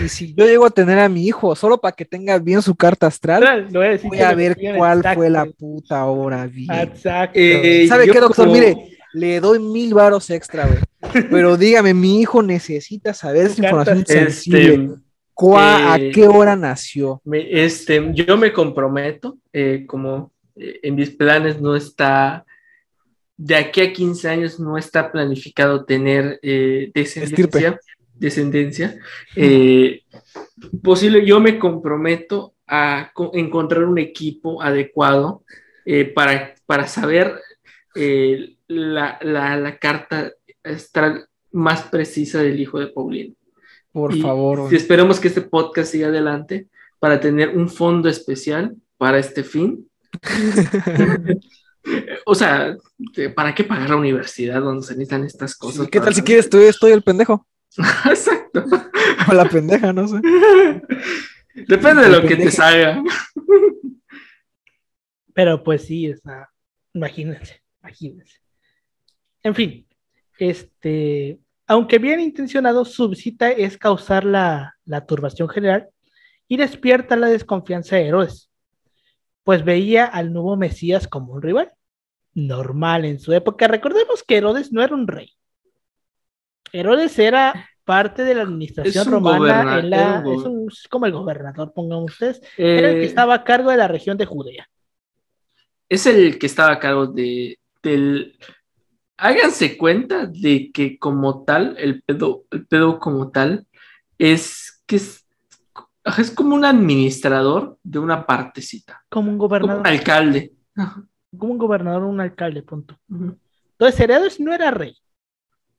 Y si yo llego a tener a mi hijo, solo para que tenga bien su carta astral, voy a, decir voy que a me ver cuál exacto, fue la puta hora bien. Exacto. Eh, ¿Sabe qué, doctor? como- Mire, le doy mil varos extra, güey. Pero dígame, mi hijo necesita saber esa información Este, sensible. ¿Cuá- eh, ¿A qué hora nació? me- este, yo me comprometo, eh, como eh, en mis planes no está, de aquí a 15 años no está planificado tener eh, descendencia. descendencia eh, posible, yo me comprometo a co- encontrar un equipo adecuado eh, para, para saber eh, la, la- la carta más precisa del hijo de Paulino. Por Y favor, esperemos que este podcast siga adelante para tener un fondo especial para este fin. o sea, ¿para qué pagar la universidad donde se necesitan estas cosas? ¿Qué tal si quieres? Estoy, estoy el pendejo. Exacto. O la pendeja, no sé. Depende de lo que te salga. Pero pues sí, o sea, imagínense, imagínense. En fin, este, aunque bien intencionado, su visita es causar la, la turbación general y despierta la desconfianza de Herodes, pues veía al nuevo Mesías como un rival, normal en su época. Recordemos que Herodes no era un rey. Herodes era parte de la administración romana, en la- es, un- es como el gobernador, pongamos ustedes, era el que Eh, estaba a cargo de la región de Judea. es el que estaba a cargo de, del... Háganse cuenta de que como tal, el pedo, el pedo como tal, es que es, es como un administrador de una partecita, Como un como gobernador. un alcalde. Ajá. como un gobernador un alcalde, punto. Entonces Herodes no era rey.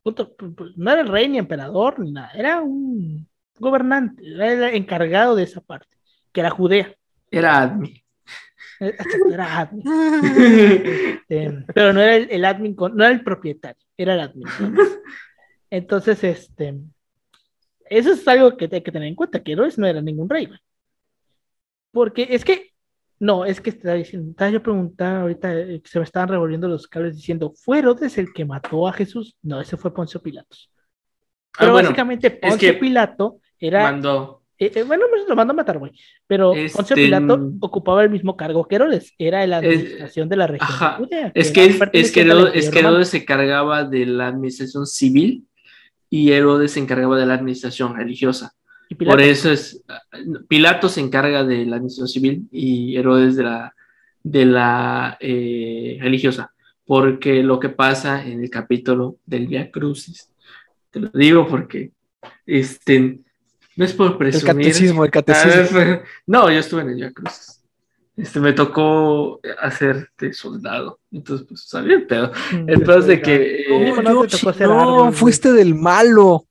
Punto. Pu- pu- No era rey ni emperador ni nada. Era un, gobernante, era el encargado de esa parte, que era Judea. Era admin. Eh, Era admin. Este, pero no era el, el admin, con- no era el propietario, era el admin. ¿no? Entonces, este, eso es algo que hay que tener en cuenta, que Herodes no era ningún rey. güey. Porque es que, no, es que estaba diciendo, estaba yo preguntando ahorita, eh, se me estaban revolviendo los cables diciendo, ¿fue Herodes el que mató a Jesús? No, ese fue Poncio Pilatos. Ah, Pero bueno, básicamente Poncio que Pilato era mandó. eh, eh, bueno, pues lo mandó a matar, güey. Pero Poncio Este, Pilato mm, ocupaba el mismo cargo que Herodes, era la administración de la región ajá, de Judea. Es que, es que, Herodes, es que. Herodes se cargaba de la administración civil y Herodes se encargaba de la administración religiosa. Y Por eso es, Pilato se encarga de la administración civil y Herodes de la, de la eh, religiosa. Porque lo que pasa en el capítulo del Via Crucis, te lo digo porque este, no es por El presumir. catecismo, el catecismo. No, yo estuve en el Via Crucis. Este, me tocó hacer de soldado. Entonces, pues, sabía el pedo. mm, El pedo es de que. No, eh, no te tocó ser no, fuiste del malo.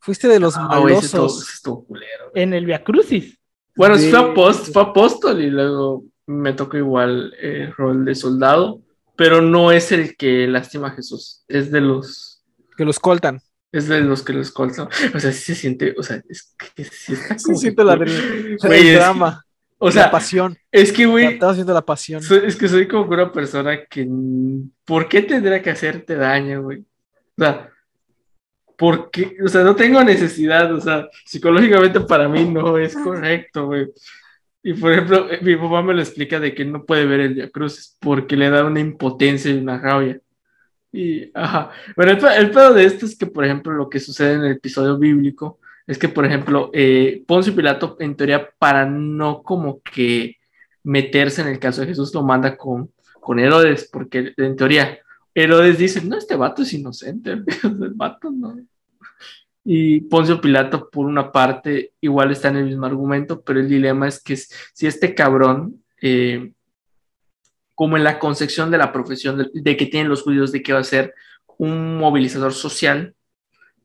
Fuiste de los ah, güey, ese estuvo, malosos. ese estuvo culero. En el Via Crucis. Bueno, sí fue, De- apóstol, fue apóstol y luego me tocó igual el rol de soldado, pero no es el que lastima a Jesús, es de los, Que lo escoltan. es de los que lo escoltan. O sea, sí se siente, o sea, es que sí está Sí, como que siento la, el Güey, es- drama, O la sea, pasión. es que, güey, Estaba haciendo la pasión. soy- es que soy como una persona que, ¿por qué tendría que hacerte daño, güey? O sea, ¿por qué? O sea, no tengo necesidad, o sea, psicológicamente para mí no es correcto, güey. Y por ejemplo, eh, mi papá me lo explica de que no puede ver el Via Crucis porque le da una impotencia y una rabia. Y, ajá. Bueno, el, el pedo de esto es que, por ejemplo, lo que sucede en el episodio bíblico es que, por ejemplo, eh, Poncio Pilato, en teoría, para no como que meterse en el caso de Jesús, lo manda con, con Herodes, porque en teoría, Herodes dice, no, este vato es inocente, el vato no. Y Poncio Pilato, por una parte, igual está en el mismo argumento, pero el dilema es que si este cabrón, eh, como en la concepción de la profesión de, de, que tienen los judíos de que va a ser un movilizador social,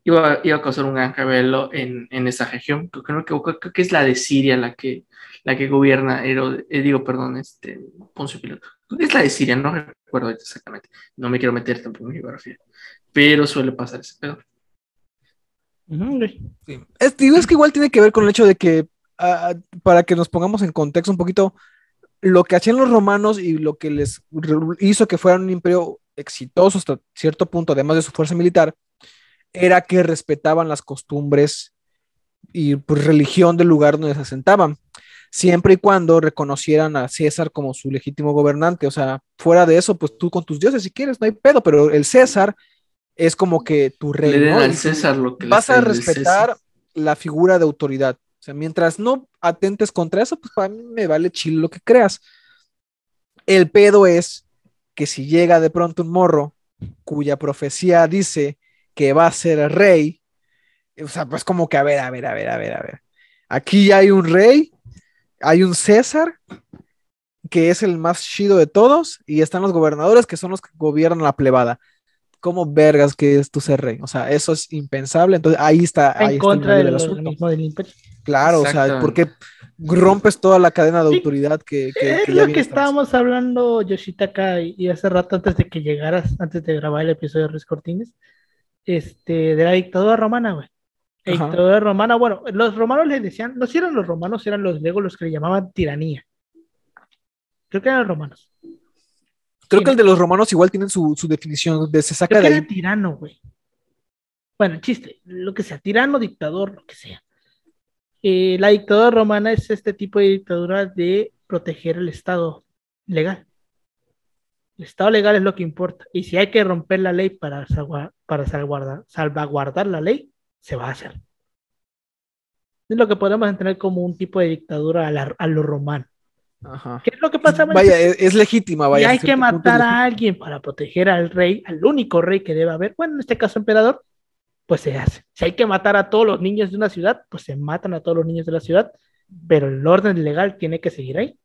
iba, iba a causar un gran rebelo en, en, esa región. Creo que, no, creo, creo que es la de Siria la que, la que gobierna, Herod, eh, digo, perdón, este, Poncio Pilato. Creo que es la de Siria, no recuerdo exactamente. No me quiero meter tampoco en geografía, pero suele pasar ese pedo. Sí. Es, digo, es que igual tiene que ver con el hecho de que, uh, para que nos pongamos en contexto un poquito, lo que hacían los romanos y lo que les hizo que fueran un imperio exitoso hasta cierto punto, además de su fuerza militar, era que respetaban las costumbres y pues, religión del lugar donde se asentaban, siempre y cuando reconocieran a César como su legítimo gobernante. O sea, fuera de eso, pues tú con tus dioses si quieres, no hay pedo, pero el César es como que tu rey. Le den ¿no? al César lo que vas a respetar la figura de autoridad. O sea, mientras no atentes contra eso, pues para mí me vale chile lo que creas. El pedo es que si llega de pronto un morro cuya profecía dice que va a ser rey, o sea, pues como que a ver, a ver, a ver, a ver, a ver. Aquí hay un rey, hay un César, que es el más chido de todos, y están los gobernadores, que son los que gobiernan la plebada. ¿Cómo vergas que es tu ser rey? O sea, eso es impensable. Entonces ahí está. En ahí contra está del, del organismo del imperio. Claro, o sea, porque rompes toda la cadena de sí. autoridad que, que, es que lo que estábamos hablando Yoshitaka y, y hace rato antes de que llegaras, antes de grabar el episodio de Ruiz Cortines, este, de la dictadura romana, güey. La dictadura romana, bueno, los romanos le decían, no si eran los romanos, eran los griegos los que le llamaban tiranía. Creo que eran los romanos. Creo sí. que el de los romanos igual tienen su, su definición de se saca Creo de que ahí. Era tirano, güey. Bueno, chiste, lo que sea, tirano, dictador, lo que sea. Eh, la dictadura romana es este tipo de dictadura de proteger el Estado legal. El Estado legal es lo que importa. Y si hay que romper la ley para, para salvaguardar, salvaguardar la ley, se va a hacer. Es lo que podemos entender como un tipo de dictadura a, la, a lo romano. Ajá. ¿Qué es lo que pasa? Vaya, es, es, legítima, vaya. Y hay que matar a alguien para proteger al rey, al único rey que debe haber, bueno, en este caso emperador, pues se hace. Si hay que matar a todos los niños de una ciudad, pues se matan a todos los niños de la ciudad, pero el orden legal tiene que seguir ahí.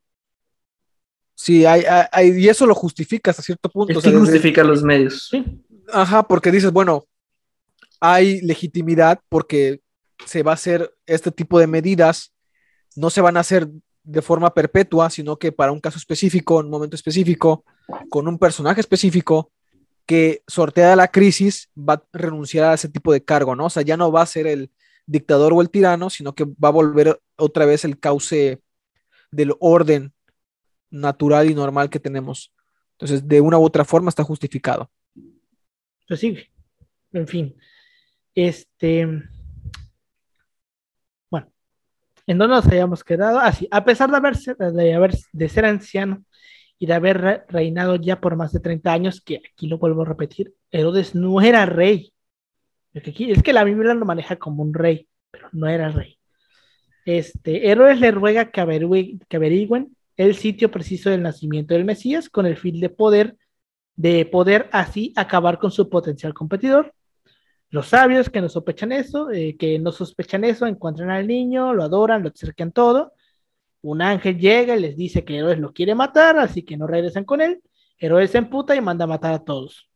Sí, hay, hay, y eso lo justifica hasta cierto punto. Es que o sea, justifica desde... los medios. Sí. Ajá, porque dices, bueno, hay legitimidad porque se va a hacer este tipo de medidas, no se van a hacer de forma perpetua, sino que para un caso específico, en un momento específico, con un personaje específico que sortea la crisis, va a renunciar a ese tipo de cargo, ¿no? O sea, ya no va a ser el dictador o el tirano, sino que va a volver otra vez el cauce del orden natural y normal que tenemos. Entonces, de una u otra forma está justificado. Pues sí, en fin. Este. Bueno, ¿en dónde nos habíamos quedado? Así, ah, a pesar de, haberse, de, haber, de ser anciano y de haber reinado ya por más de 30 años, que aquí lo vuelvo a repetir, Herodes no era rey. Es que la Biblia lo maneja como un rey, pero no era rey. Este, Herodes le ruega que, averigüen el sitio preciso del nacimiento del Mesías con el fin de poder, de poder así acabar con su potencial competidor. Los sabios que no sospechan eso, eh, que no sospechan eso, encuentran al niño, lo adoran, lo acercan todo. Un ángel llega y les dice que Herodes lo quiere matar, así que no regresan con él. Herodes se emputa y manda a matar a todos.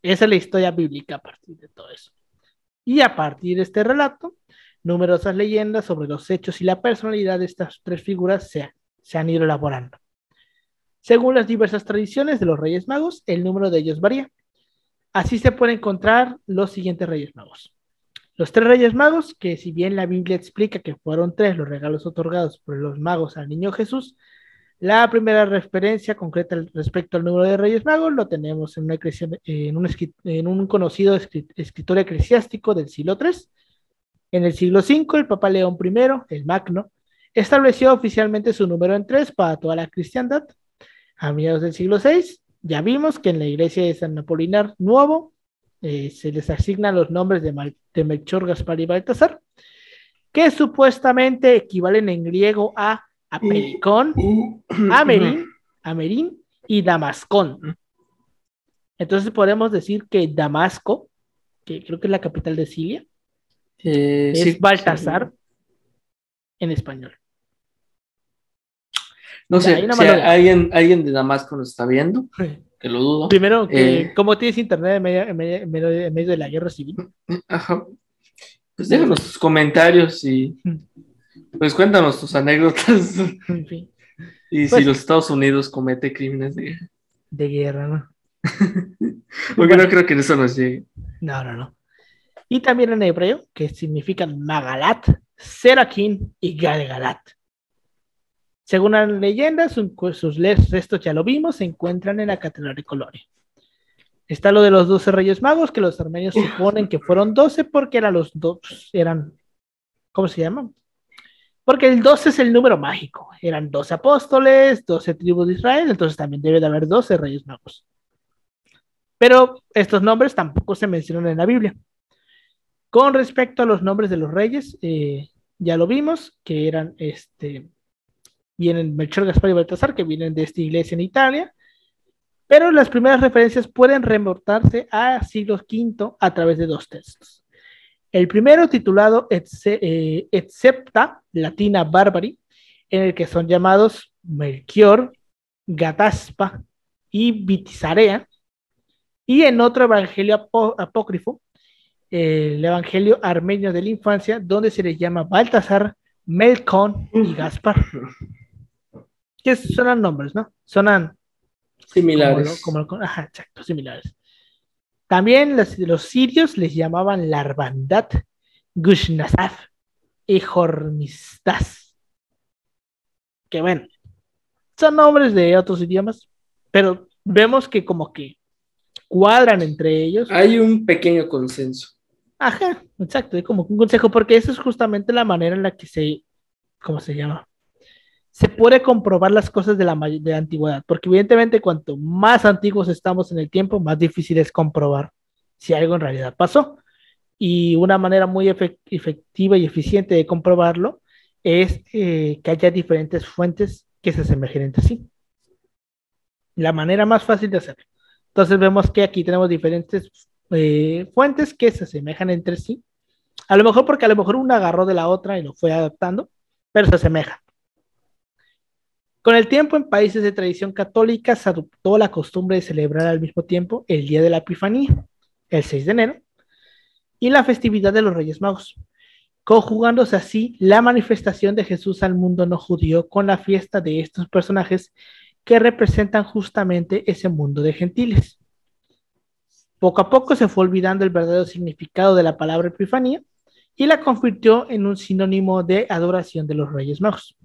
Esa es la historia bíblica a partir de todo eso. Y a partir de este relato, numerosas leyendas sobre los hechos y la personalidad de estas tres figuras se se han ido elaborando. Según las diversas tradiciones de los Reyes Magos, el número de ellos varía. Así se pueden encontrar los siguientes Reyes Magos. Los tres Reyes Magos, que si bien la Biblia explica que fueron tres los regalos otorgados por los magos al niño Jesús, la primera referencia concreta respecto al número de Reyes Magos lo tenemos en, un, en un, conocido escritor eclesiástico del siglo III. En el siglo V, el Papa León I, el Magno, estableció oficialmente su número en tres para toda la cristiandad. A mediados del siglo VI, ya vimos que en la iglesia de San Apolinar Nuevo eh, se les asignan los nombres de, Melchor, Gaspar y Baltasar, que supuestamente equivalen en griego a Apelicón, Amerin, Amerin y Damascón. Entonces podemos decir que Damasco, que creo que es la capital de Siria, eh, es Baltasar en español. No sé, si alguien, alguien de Damasco nos está viendo, que lo dudo. Primero, eh, ¿cómo tienes internet en medio, de la guerra civil? Ajá. Pues déjanos tus comentarios y pues cuéntanos tus anécdotas. Y si pues los Estados Unidos comete crímenes de guerra. De guerra, ¿no? Porque no creo que eso nos llegue. No, no, no. Y también en hebreo, que significan Magalat, Serakin y Galgalat. Según las leyendas, sus restos ya lo vimos, se encuentran en la Catedral de Colonia. Está lo de los doce reyes magos, que los armenios suponen que fueron doce porque eran los dos, eran, ¿cómo se llaman? Porque el doce es el número mágico. Eran doce apóstoles, doce tribus de Israel, entonces también debe de haber doce reyes magos. Pero estos nombres tampoco se mencionan en la Biblia. Con respecto a los nombres de los reyes, eh, ya lo vimos, que eran este, vienen Melchor, Gaspar y Baltasar, que vienen de esta iglesia en Italia, pero las primeras referencias pueden remontarse a siglo V a través de dos textos. El primero titulado eh, Excepta, Latina Barbari, en el que son llamados Melchior, Gataspa y Vitizarea, y en otro evangelio apócrifo, el evangelio armenio de la infancia, donde se les llama Baltasar, Melcón y Gaspar que sonan nombres, ¿no? Sonan similares. Como, ajá, exacto, similares. También los, sirios les llamaban Larbandat, Gushnasaf y Hormistas. Que bueno, son nombres de otros idiomas, pero vemos que como que cuadran entre ellos. Hay un pequeño consenso. Ajá, exacto, es como un consejo, porque eso es justamente la manera en la que se, ¿cómo se llama? Se puede comprobar las cosas de la, de antigüedad, porque evidentemente cuanto más antiguos estamos en el tiempo, más difícil es comprobar si algo en realidad pasó. Y una manera muy efectiva y eficiente de comprobarlo es eh, que haya diferentes fuentes que se asemejen entre sí. La manera más fácil de hacerlo. Entonces vemos que aquí tenemos diferentes eh, fuentes que se asemejan entre sí. A lo mejor porque a lo mejor una agarró de la otra y lo fue adaptando, pero se asemejan. Con el tiempo, en países de tradición católica se adoptó la costumbre de celebrar al mismo tiempo el Día de la Epifanía, el 6 de enero, y la festividad de los Reyes Magos. conjugándose así la manifestación de Jesús al mundo no judío con la fiesta de estos personajes que representan justamente ese mundo de gentiles. Poco a poco se fue olvidando el verdadero significado de la palabra Epifanía y la convirtió en un sinónimo de adoración de los Reyes Magos.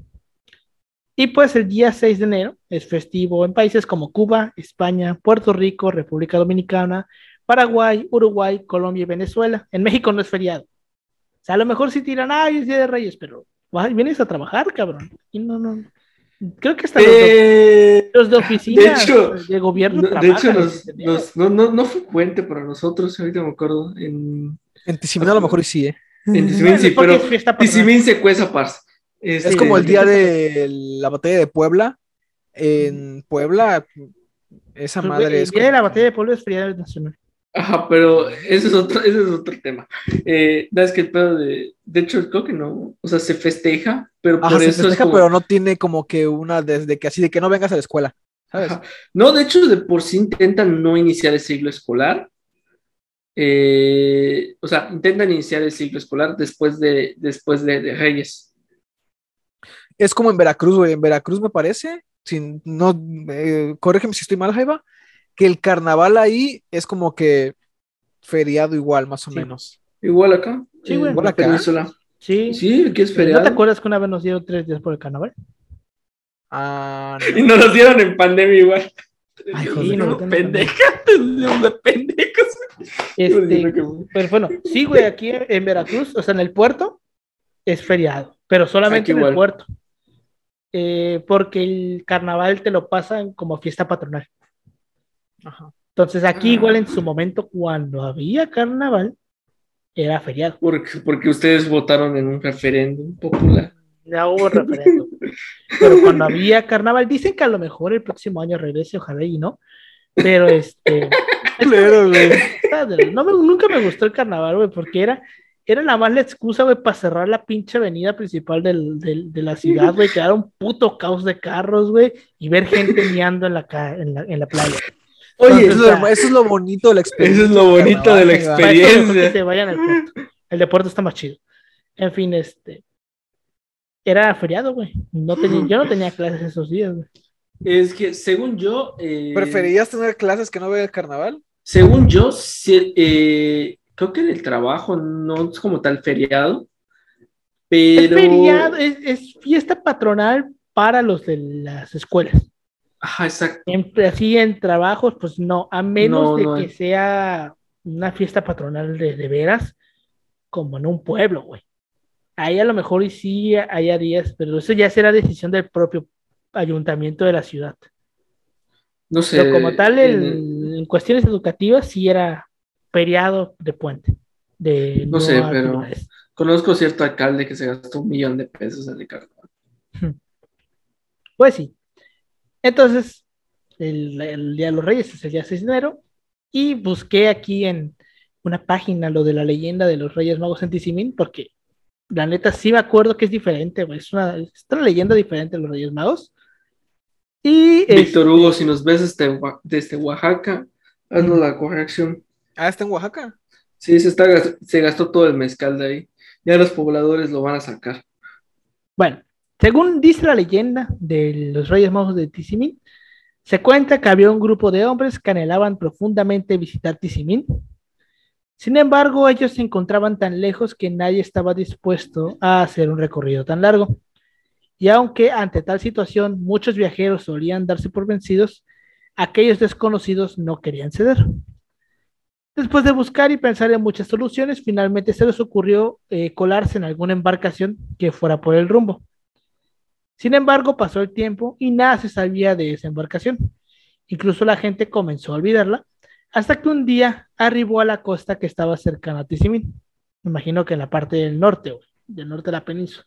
Y pues el día 6 de enero es festivo en países como Cuba, España, Puerto Rico, República Dominicana, Paraguay, Uruguay, Colombia y Venezuela. En México no es feriado. O sea, a lo mejor sí tiran, ay, es Día de Reyes, pero vienes a trabajar, cabrón. Y no, no. Creo que hasta Eh, los, de oficina, de hecho, de gobierno no, de hecho, nos- nos- no, no, no fue puente para nosotros, ahorita me acuerdo. En, En Tizimín a lo mejor sí, ¿eh? en Tizimín sí, pero. Tizimín se cueza, parce. Es como el día de la batalla de Puebla. En Puebla, esa Pues, madre el es. día de como- la batalla de pueblo es feriado nacional. Ajá, pero ese es otro, ese es otro tema. Eh, es que el pedo de. De hecho, creo que no. O sea, se festeja, pero Ajá, por se eso festeja, es como. pero no tiene como que una desde que así de que no vengas a la escuela. ¿Sabes? Ajá. No, de hecho, de por sí intentan no iniciar el ciclo escolar. Eh, o sea, intentan iniciar el ciclo escolar después de, después de, de Reyes. Es como en Veracruz, güey. En Veracruz me parece, si no, eh, corrígeme si estoy mal, Jaiba, que el carnaval ahí es como que feriado igual, más o Sí. menos. Igual acá. Sí, en güey. la Igual acá. península. Sí. Sí, aquí es ¿No te feriado. acuerdas que una vez nos dieron tres días por el carnaval? Ah, Y no. nos los dieron en pandemia igual. Ay, joder, no, no, no. pendeja, de pendejos. Este, Pues bueno, sí, güey, aquí en Veracruz, o sea, en el puerto, es feriado, pero solamente Aquí en igual. el puerto. Eh, porque el carnaval te lo pasan como fiesta patronal. Ajá. Entonces, aquí igual en su momento, cuando había carnaval, era feriado. Porque, porque ustedes votaron en un referéndum popular. Ya hubo referéndum. Pero cuando había carnaval, dicen que a lo mejor el próximo año regrese, ojalá y no. Pero este. Culero, güey. no me- nunca me gustó el carnaval, güey, porque era, era nada más la excusa, güey, para cerrar la pinche avenida principal del- del- de la ciudad, güey, que era un puto caos de carros, güey, y ver gente meando en la, en la, en la playa. Oye, Eso es, lo, eso es lo bonito de la experiencia. Eso es lo del bonito de la eso Experiencia. que se vayan al puerto. El deporte está más chido. En fin, este. Era feriado, güey. No tenía, yo no tenía clases esos días, güey. es que según yo. eh, ¿Preferías tener clases que no ver el carnaval? Según yo, sí, eh, creo que en el trabajo no es como tal feriado. Es Pero. feriado, es, es fiesta patronal para los de las escuelas. Ajá, exacto. En, así en trabajos, pues no, a menos No, de no que hay. sea una fiesta patronal de, de veras, como en un pueblo, güey. Ahí a lo mejor y sí haya días, pero eso ya será decisión del propio ayuntamiento de la ciudad. No sé. Pero como tal, en cuestiones educativas sí era feriado de puente. De No sé, pero-. Conozco cierto alcalde que se gastó un millón de pesos en el carnaval. Pues sí. Entonces, el, el Día de los Reyes es el día 6 de enero. Y busqué aquí en una página lo de la leyenda de los Reyes Magos en Tizimín, porque la neta sí me acuerdo que es diferente, güey. Es una, es una leyenda diferente de los Reyes Magos. Y Víctor este, Hugo, si nos ves desde, desde Oaxaca, haznos la corrección. Ah, está en Oaxaca. Sí, se, está, gas- se gastó todo el mezcal de ahí. Ya los pobladores lo van a sacar. Bueno, según dice la leyenda de los Reyes Magos de Tizimín, se cuenta que había un grupo de hombres que anhelaban profundamente visitar Tizimín. Sin embargo, ellos se encontraban tan lejos que nadie estaba dispuesto a hacer un recorrido tan largo. Y aunque ante tal situación muchos viajeros solían darse por vencidos, aquellos desconocidos no querían ceder. Después de buscar y pensar en muchas soluciones, finalmente se les ocurrió eh, colarse en alguna embarcación que fuera por el rumbo. Sin embargo, pasó el tiempo y nada se sabía de esa embarcación. Incluso la gente comenzó a olvidarla, hasta que un día arribó a la costa que estaba cercana a Tizimín. Me imagino que en la parte del norte, del norte de la península.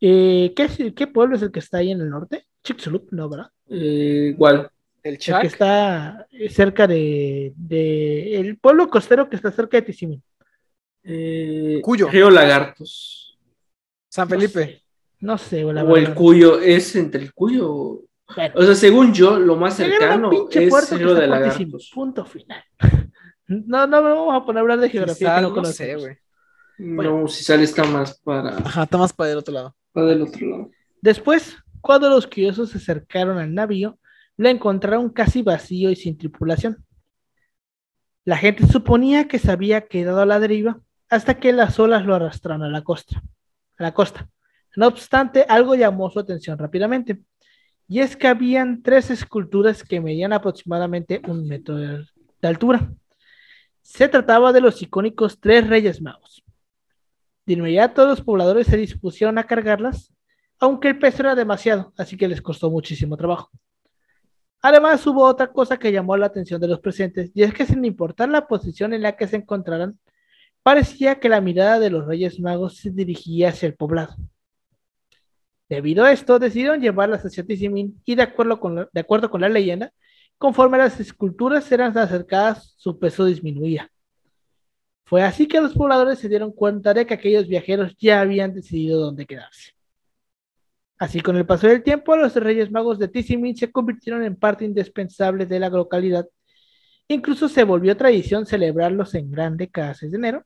Eh, ¿qué, es- ¿Qué pueblo es el que está ahí en el norte? Chicxulub, no, ¿verdad? Eh, igual. El El Chac. que está eh, cerca de, de- el pueblo costero que está cerca de Tizimín. Eh, Cuyo. Río Lagartos. San Felipe. No sé, güey, la O el. Cuyo, es entre el Cuyo. Bueno, O sea, según yo, lo más cercano pinche es Río de. Lagartos. Punto final. No, no me vamos a poner a hablar de geografía no no sé, güey. No, si sale está más para, Ajá, está más para el otro lado. para del otro lado. Después, cuando los curiosos se acercaron al navío, lo encontraron casi vacío y sin tripulación. La gente suponía que se había quedado a la deriva hasta que las olas lo arrastraron a la costa. A la costa. No obstante, algo llamó su atención rápidamente, y es que habían tres esculturas que medían aproximadamente un metro de, de altura. Se trataba de los icónicos tres reyes magos. De inmediato los pobladores se dispusieron a cargarlas, aunque el peso era demasiado, así que les costó muchísimo trabajo. Además, hubo otra cosa que llamó la atención de los presentes, y es que sin importar la posición en la que se encontraran, parecía que la mirada de los Reyes Magos se dirigía hacia el poblado. Debido a esto, decidieron llevarlas hacia Tizimín y de acuerdo, con la, de acuerdo con la leyenda, conforme las esculturas eran acercadas, su peso disminuía. Fue así que los pobladores se dieron cuenta de que aquellos viajeros ya habían decidido dónde quedarse. Así, con el paso del tiempo, los Reyes Magos de Tizimín se convirtieron en parte indispensable de la localidad. Incluso se volvió tradición celebrarlos en grande cada 6 de enero,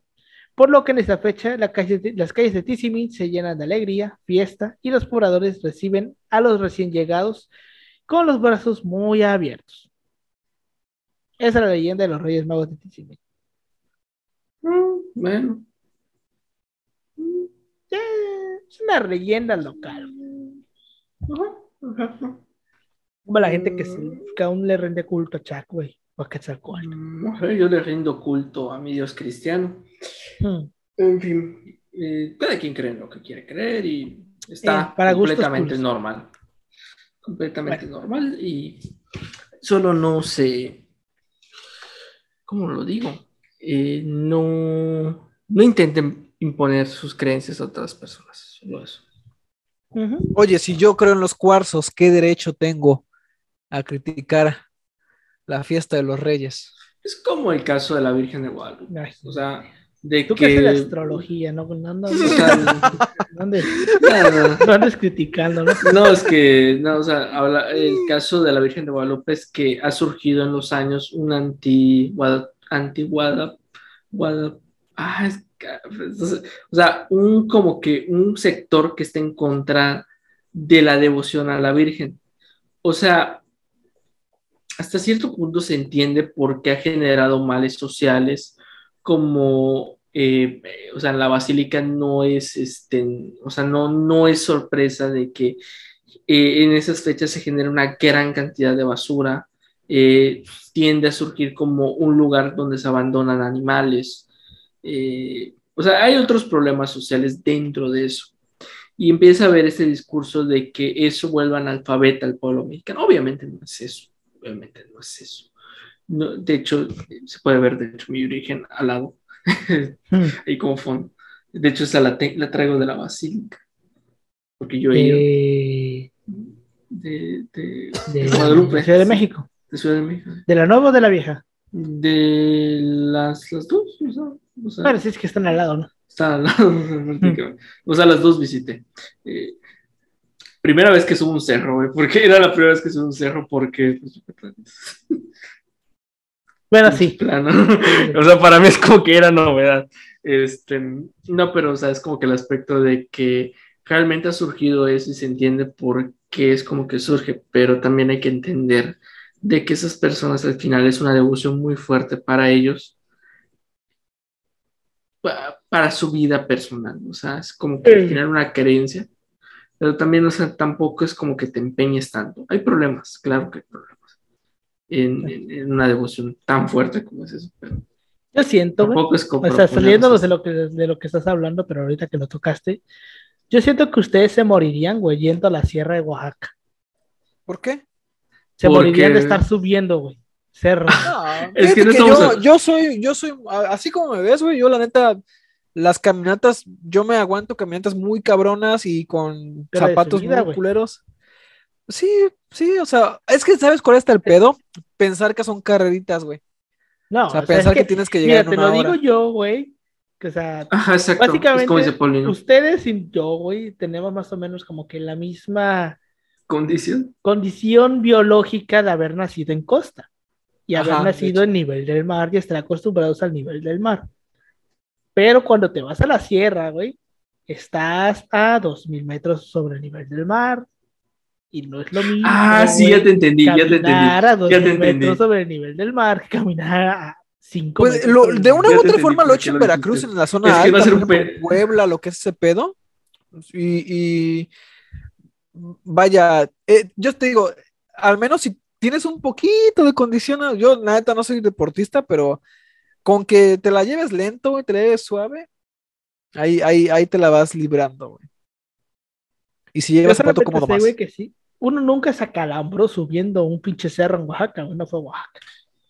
por lo que en esta fecha la calle de- las calles de Tizimín se llenan de alegría, fiesta y los pobladores reciben a los recién llegados con los brazos muy abiertos. Esa es la leyenda de los Reyes Magos de Tizimín. Mm, bueno, Eh, es una leyenda local. Como la gente que, se- que aún le rinde culto a Chuck, güey, o a Quetzalcóatl. Mm, no sé, yo le rindo culto a mi Dios cristiano. Hmm. En fin, eh, cada quien cree en lo que quiere creer y está Eh, para completamente normal. Completamente normal y solo no se, ¿cómo lo digo? Eh, no, no intenten imponer sus creencias a otras personas. Solo eso. Ujú. Oye, si yo creo en los cuarzos, ¿qué derecho tengo a criticar la fiesta de los reyes? Es como el caso de la Virgen de Guadalupe. Ay, O sea, de Tú que... es la astrología, ¿no? No andas, o sea, no andes, no, no. no andes criticando, ¿no? No, es que, no, o sea, habla, el caso de la Virgen de Guadalupe es que ha surgido en los años un anti anti Guada, Guada- ah, es que- entonces, o sea, un como que un sector que está en contra de la devoción a la Virgen. O sea, hasta cierto punto se entiende por qué ha generado males sociales, como, eh, o sea, la basílica no es, este, o sea, no, no es sorpresa de que eh, en esas fechas se genera una gran cantidad de basura, eh, tiende a surgir como un lugar donde se abandonan animales, eh, o sea, hay otros problemas sociales dentro de eso. Y empieza a haber este discurso de que eso vuelva analfabeta al pueblo mexicano. Obviamente no es eso, obviamente no es eso. No, de hecho, se puede ver, de hecho, mi origen al lado, ahí como fondo. De hecho, esa la, la traigo de la basílica, porque yo he ido De, de, de, de, Guadalupe. Ciudad de México. de Ciudad de México. ¿De la nueva o de la vieja? De las, las dos, o sea, o sea, Bueno, sí es que están al lado, ¿no? está al lado, prácticamente. O sea, las dos visité. Eh, primera vez que subo un cerro, güey, porque era la primera vez que subo un cerro, porque pues, Bueno, sí. plano. o sea, para mí es como que era novedad. Este, no, pero o sea, es como que el aspecto de que realmente ha surgido eso y se entiende por qué es como que surge, pero también hay que entender de que esas personas al final es una devoción muy fuerte para ellos, para su vida personal, o sea, es como que final una creencia, pero también, o sea, tampoco es como que te empeñes tanto. Hay problemas, claro que hay problemas en, en- en una devoción tan fuerte como es eso, pero Yo siento, güey. tampoco es como O sea, saliéndonos de lo que, de lo que estás hablando, pero ahorita que lo tocaste, yo siento que ustedes se morirían, güey, yendo a la sierra de Oaxaca. ¿Por qué? Se Porque- morirían de estar subiendo, güey. Cerro. Es que no estamos yo, a- yo soy, yo soy, así como me ves, güey, yo la neta, las caminatas, yo me aguanto caminatas muy cabronas y con Pero zapatos subida, muy culeros. Sí, sí, o sea, es que ¿sabes cuál está el pedo? Pensar que son carreritas, güey. No, O sea, o sea, pensar es que, tienes que llegar mira, en te una lo hora. digo yo, güey, que o sea, Ajá, exacto. Básicamente, es como dice Paulino. ustedes y yo, güey, tenemos más o menos como que la misma Condición. condición biológica de haber nacido en costa y haber Ajá, de nacido en nivel del mar y estar acostumbrados al nivel del mar. Pero cuando te vas a la sierra, güey, estás a 2000 metros sobre el nivel del mar. Y no es lo mismo. Ah, sí, ya te entendí, ya te entendí. Caminar a Ya 2000 te entendí. metros sobre el nivel del mar caminar a 5 Pues, metros. lo- de una u otra entendí forma lo he hecho en Veracruz, dijiste. en la zona Es que va a ser un ejemplo, Puebla, lo que es ese pedo. Y, y vaya, eh, yo te digo, al menos si tienes un poquito de condición, yo la neta no soy deportista, pero con que te la lleves lento, güey, te la lleves suave, ahí, ahí, ahí te la vas librando, güey. Y si llevas zapato cómodo sé, más. güey, que sí. Uno nunca se acalambró subiendo un pinche cerro en Oaxaca, güey, no fue Oaxaca.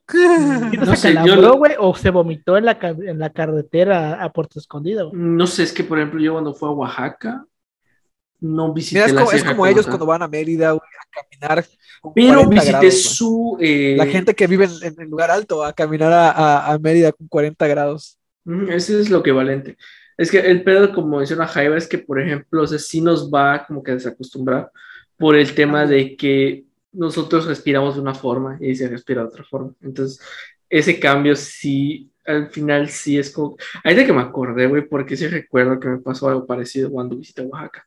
¿Sí no se sé, acalambró, güey, o se vomitó en la, en la carretera a Puerto Escondido, güey. No sé, es que por ejemplo yo cuando fui a Oaxaca no visité Mira, es la como, es como ellos tal. cuando van a Mérida, güey, caminar. Pero 40 visité grados, su... eh, La gente que vive en, el lugar alto a caminar a, a- a Mérida con 40 grados. Ese es lo equivalente. Es que el pedo, como menciona Jaiba, es que, por ejemplo, o sea, sí nos va como que a desacostumbrar por el tema de que nosotros respiramos de una forma y se respira de otra forma. Entonces, ese cambio sí, al final sí es como... Ahorita que me acordé, güey, porque sí recuerdo que me pasó algo parecido cuando visité Oaxaca,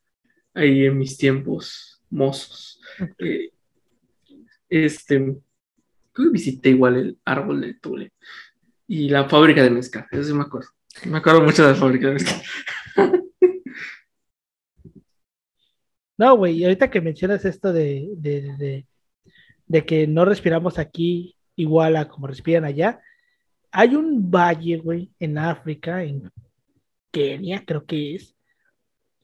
ahí en mis tiempos mozos. Eh, este, creo visité igual el árbol de Tule y la fábrica de mezcal, eso sí me acuerdo. Me acuerdo mucho de la fábrica de mezcal. No, güey, ahorita que mencionas esto de, de- de que no respiramos aquí igual a como respiran allá, hay un valle, güey, en África, en Kenia, creo que es,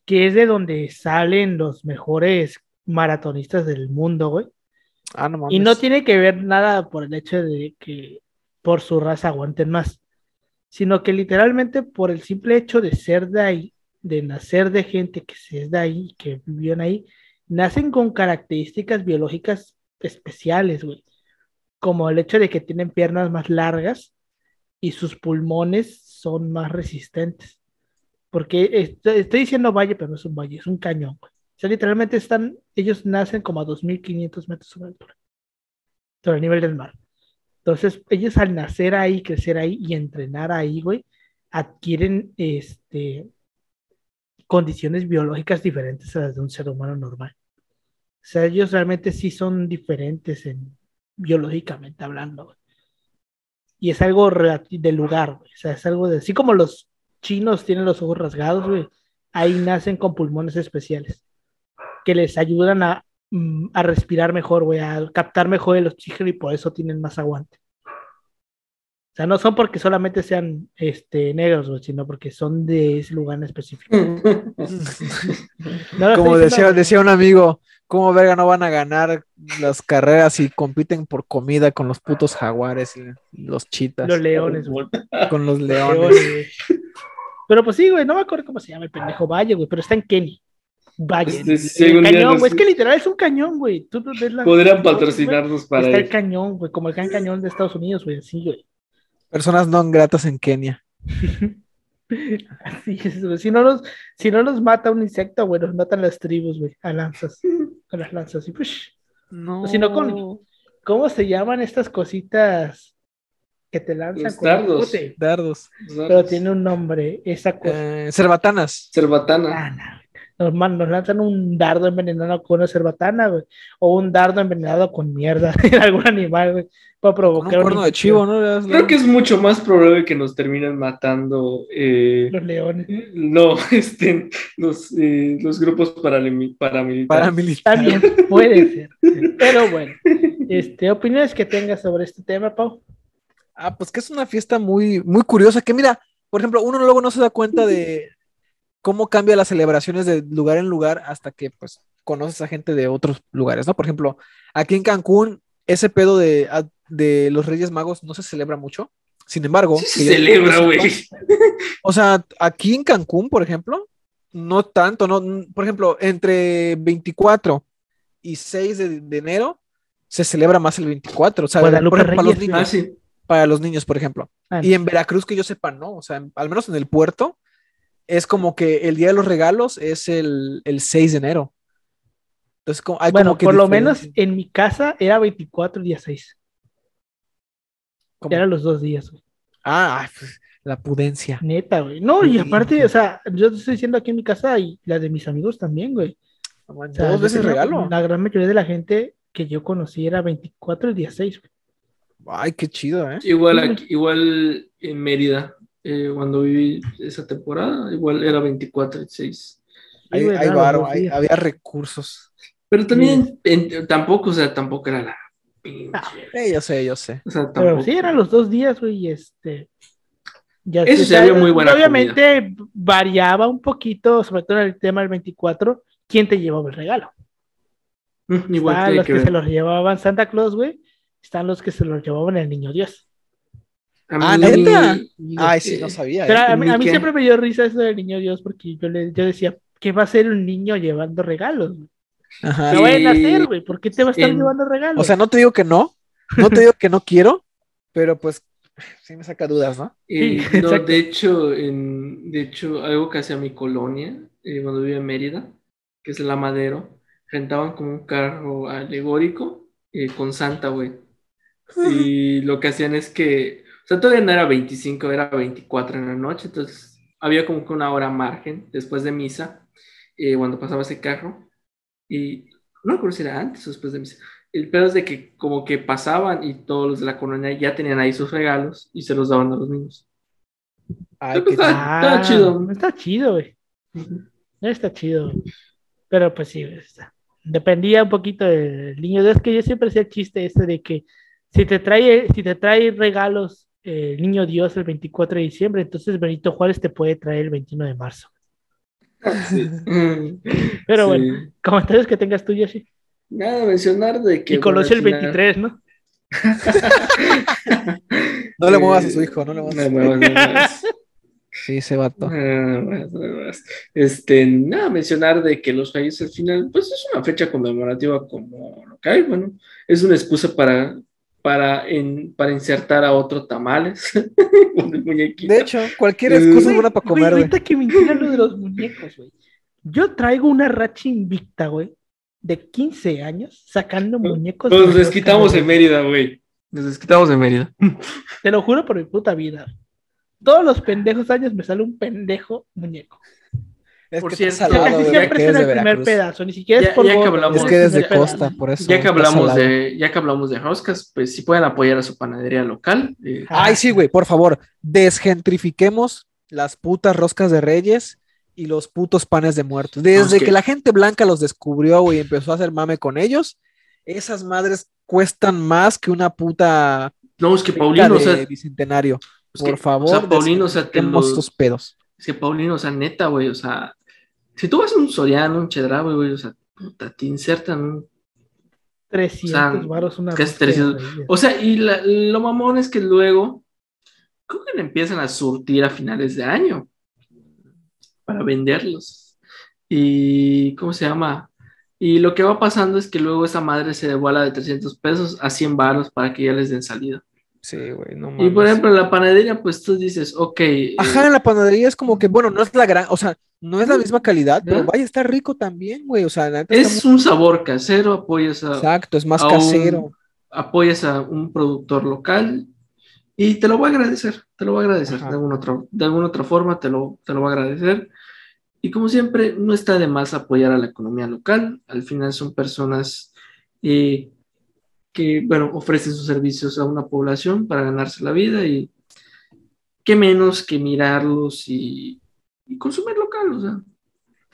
que es de donde salen los mejores maratonistas del mundo, güey. Ah, no Y no tiene que ver nada por el hecho de que por su raza aguanten más, sino que literalmente por el simple hecho de ser de ahí, de nacer de gente que se es de ahí, que vivían ahí, nacen con características biológicas especiales, güey. Como el hecho de que tienen piernas más largas y sus pulmones son más resistentes. Porque estoy, estoy diciendo valle, pero no es un valle, es un cañón, güey. O sea, literalmente están, ellos nacen como a 2.500 metros sobre altura, sobre el nivel del mar. Entonces, ellos al nacer ahí, crecer ahí y entrenar ahí, güey, adquieren este, condiciones biológicas diferentes a las de un ser humano normal. O sea, ellos realmente sí son diferentes en, biológicamente hablando. Y es algo del lugar, güey. O sea, es algo de, así como los chinos tienen los ojos rasgados, güey, ahí nacen con pulmones especiales que les ayudan a, mm, a respirar mejor, güey, a captar mejor el oxígeno y por eso tienen más aguante. O sea, no son porque solamente sean este, negros, güey, sino porque son de ese lugar en específico. No Como decía, decía un amigo, ¿cómo verga no van a ganar las carreras y compiten por comida con los putos jaguares y los chitas? los leones, güey. Con los leones. Leones. Pero pues sí, güey, no me acuerdo cómo se llama el pendejo Valle, güey, pero está en Kenia. Valle. Este, el cañón, nos- güey. Es que literal es un cañón, güey. Tú ves la- Podrían patrocinarnos para Está el cañón, güey, como el gran cañón de Estados Unidos, güey, así, güey. Personas no gratas en Kenia. Así es, güey. Si no nos, si no nos mata un insecto, güey, nos matan las tribus, güey, a lanzas. A las lanzas. Y pues, No. Si no, con- ¿cómo se llaman estas cositas que te lanzan? Los con un dardos. Dardos. Pero tiene un nombre, esa cosa. Eh, cerbatanas. Cerbatana. Ah. Nos, nos lanzan un dardo envenenado con una cerbatana, güey. O un dardo envenenado con mierda de algún animal, güey. Para provocar un cuerno de chivo, ¿no? Creo que es mucho más probable que nos terminen matando. eh, Los leones. no, este, los, eh, los grupos paramilitares. Paramilitar. También puede ser. Pero bueno, este, opiniones que tengas sobre este tema, Pau. Ah, pues que es una fiesta muy, muy curiosa. Que mira, por ejemplo, uno luego no se da cuenta de cómo cambia las celebraciones de lugar en lugar hasta que pues conoces a gente de otros lugares, ¿no? Por ejemplo, aquí en Cancún, ese pedo de, a- de los Reyes Magos no se celebra mucho. Sin embargo, se celebra, güey. O sea, aquí en Cancún, por ejemplo, no tanto, no, por ejemplo, entre 24 y 6 de, de enero se celebra más el 24, o sea, Guadalupe por ejemplo, para los. Ah, niños, sí. para los niños, por ejemplo. Ah, Y en Veracruz, que yo sepa, no, o sea, en- al menos en el puerto, es como que el día de los regalos es el, el 6 de enero. Entonces, como, hay bueno, como que por lo menos diferencia. en mi casa era 24 y día 6. Como- Eran los dos días, güey. Ah, pues, La pudencia. Neta, güey. No, y aparte, o sea, yo te estoy diciendo aquí en mi casa y la de mis amigos también, güey. Manches, O sea, Dos veces regalo. La gran mayoría de la gente que yo conocí era 24 y 16, güey. Ay, qué chido, ¿eh? Igual, aquí- igual en Mérida, eh, cuando viví esa temporada, igual era 24 y 6. Sí, Hay, hay varo, hay- había recursos. Pero también, en- tampoco, o sea, tampoco era la pinche. Ah, Eh, yo sé, yo sé. O sea, Pero sí, eran los dos días, güey, y este. Ya Eso se había muy buena Obviamente variaba un poquito, sobre todo en el tema del 24, quién te llevaba el regalo. Mm, Igual Están tiene los que que, se los llevaban Santa Claus, güey. Están los que se los llevaban el niño Dios. A Ah, ¿neta? Ay, sí, no sabía. Pero ¿eh? a mí, a mí ¿Qué? siempre me dio risa eso del niño Dios porque yo, le, yo decía, ¿qué va a hacer un niño llevando regalos? güey? Ajá. No vayan a hacer, güey. ¿Por qué te va a estar en- llevando regalos? O sea, no te digo que no, no te digo que no quiero, pero pues sí me saca dudas, ¿no? Eh, Sí, no, exacto. de hecho, en, de hecho, algo que hacía mi colonia, eh, cuando vivía en Mérida, que es la Madero, rentaban como un carro alegórico eh, con Santa, güey. Y lo que hacían es que, sea, todavía no era 25, era 24 en la noche, entonces había como que una hora margen después de misa, eh, cuando pasaba ese carro. Y no recuerdo si era antes o después de misa. El pedo es de que como que pasaban y todos los de la colonia ya tenían ahí sus regalos y se los daban a los niños. Ay, ah, chido. está chido. Está chido, güey. Está chido. Pero pues sí, está. dependía un poquito del niño Dios, que yo siempre hacía el chiste este de que si te trae, si te trae regalos el niño Dios el 24 de diciembre, entonces Benito Juárez te puede traer el 21 de marzo. Pero sí. bueno, comentarios que tengas tú, Yoshi. Nada, mencionar de que. Y conoce el bueno, al 23, ¿no? No le muevas a su hijo, no le muevas a No. Sí, ese vato. Este, nada, mencionar de que los países al final, pues es una fecha conmemorativa como lo que hay, bueno, es una excusa para, para, en, para insertar a otro tamales con el muñequito. De hecho, cualquier excusa es buena para comer, güey. ahorita que mencionas lo de los muñecos, güey. Yo traigo una racha invicta, güey, de 15 años sacando muñecos. Nos de desquitamos en Mérida, güey. Nos desquitamos en Mérida. Te lo juro por mi puta vida. Todos los pendejos años me sale un pendejo muñeco. Es Por que cierto, salado, siempre porque es el de primer pedazo, ni siquiera Ya- es por ya que gordo, hablamos- Es que eres de primer pedazo. costa, por eso. Ya que hablamos de, ya que hablamos de roscas, pues si pueden apoyar a su panadería local. eh, Ay, sí, güey, por favor, desgentrifiquemos las putas roscas de reyes y los putos panes de muertos. Desde que... la gente blanca los descubrió, güey, y empezó a hacer mame con ellos, esas madres cuestan más que una puta no, es que Paulino, o sea, bicentenario. es Por que, favor, o sea, Paulino, o sea, te desgentrifiquemos lo- estos pedos. es que Paulino, o sea, neta, güey, o sea, si tú vas a un Soriano, un Chedraui, güey, o sea, puta, te insertan un 300 O sea, varos una casi rosca de 300. reyes. O sea, y la- lo mamón es que luego, creo que le empiezan a surtir a finales de año para venderlos. Y, ¿cómo se llama? Y lo que va pasando es que luego esa madre se devuela de 300 pesos a 100 baros para que ya les den salida. Sí, güey, no Y por ejemplo, en la panadería, pues tú dices, ok. eh, Ajá, en la panadería es como que, bueno, no es la gran, o sea, no es la misma calidad, pero ¿Ya? vaya, está rico también, güey. O sea, la neta está es un sabor casero, apoyas a, exacto, es más un- casero. apoyas a un productor local y te lo voy a agradecer, te lo voy a agradecer Ajá. de alguna, otra, de alguna otra forma, te lo, te lo voy a agradecer. Y como siempre, no está de más apoyar a la economía local, al final son personas eh, que, bueno, ofrecen sus servicios a una población para ganarse la vida y qué menos que mirarlos y, y consumir local, o sea,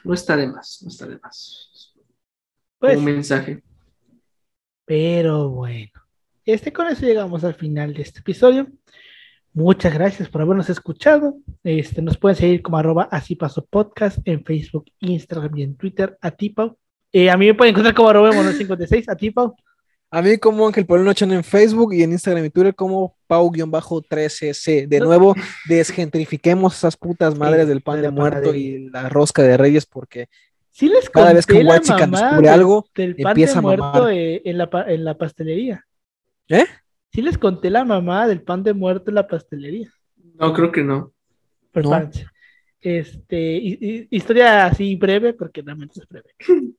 no está de más, no está de más. Pues, un mensaje. pero bueno. Este, con eso llegamos al final de este episodio. Muchas gracias por habernos escuchado. Este, nos pueden seguir como arroba así paso podcast en Facebook, Instagram y en Twitter a ti, Pau. Eh, a mí me pueden encontrar como arroba mono56 a ti, Pau. A mí como Ángel Paulino Chan en Facebook y en Instagram y Twitter como Pau-13C. De No. nuevo, desgentrifiquemos esas putas madres Sí, del pan de muerto y la rosca de reyes porque Sí les Cada vez que un mamá descubre algo, del pan empieza de a muerto mamar. eh, en, la, en la pastelería. ¿Eh? Sí les conté la mamá del pan de muerto en la pastelería. No, creo que no. Prepárense. Este, hi- hi- historia así breve, porque realmente es breve.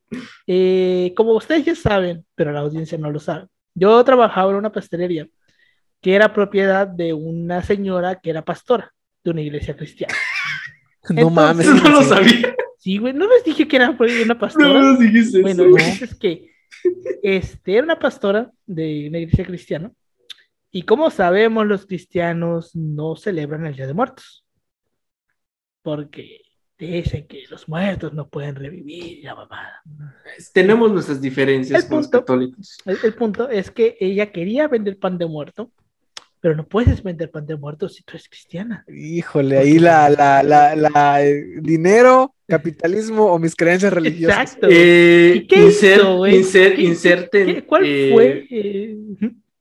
Eh, como ustedes ya saben, pero la audiencia no lo sabe, yo trabajaba en una pastelería que era propiedad de una señora que era pastora. de una iglesia cristiana. No mames. Eso no lo sabía. Sí, güey, no les dije que era una pastora. No nos dijiste Bueno, eso. chiste es que este, era una pastora de una iglesia cristiana. Y como sabemos, los cristianos no celebran el Día de Muertos. Porque dicen que los muertos no pueden revivir la mamada. Tenemos nuestras diferencias El con los católicos. El, el punto es que ella quería vender pan de muerto, pero no puedes vender pan de muerto si tú eres cristiana. Híjole, ahí la, la, la, la, eh, dinero, capitalismo o mis creencias religiosas. Exacto. Eh, ¿Y qué inser- hizo, güey? inser- ¿Qué- inserten. ¿Qué- ¿Cuál eh, fue? eh,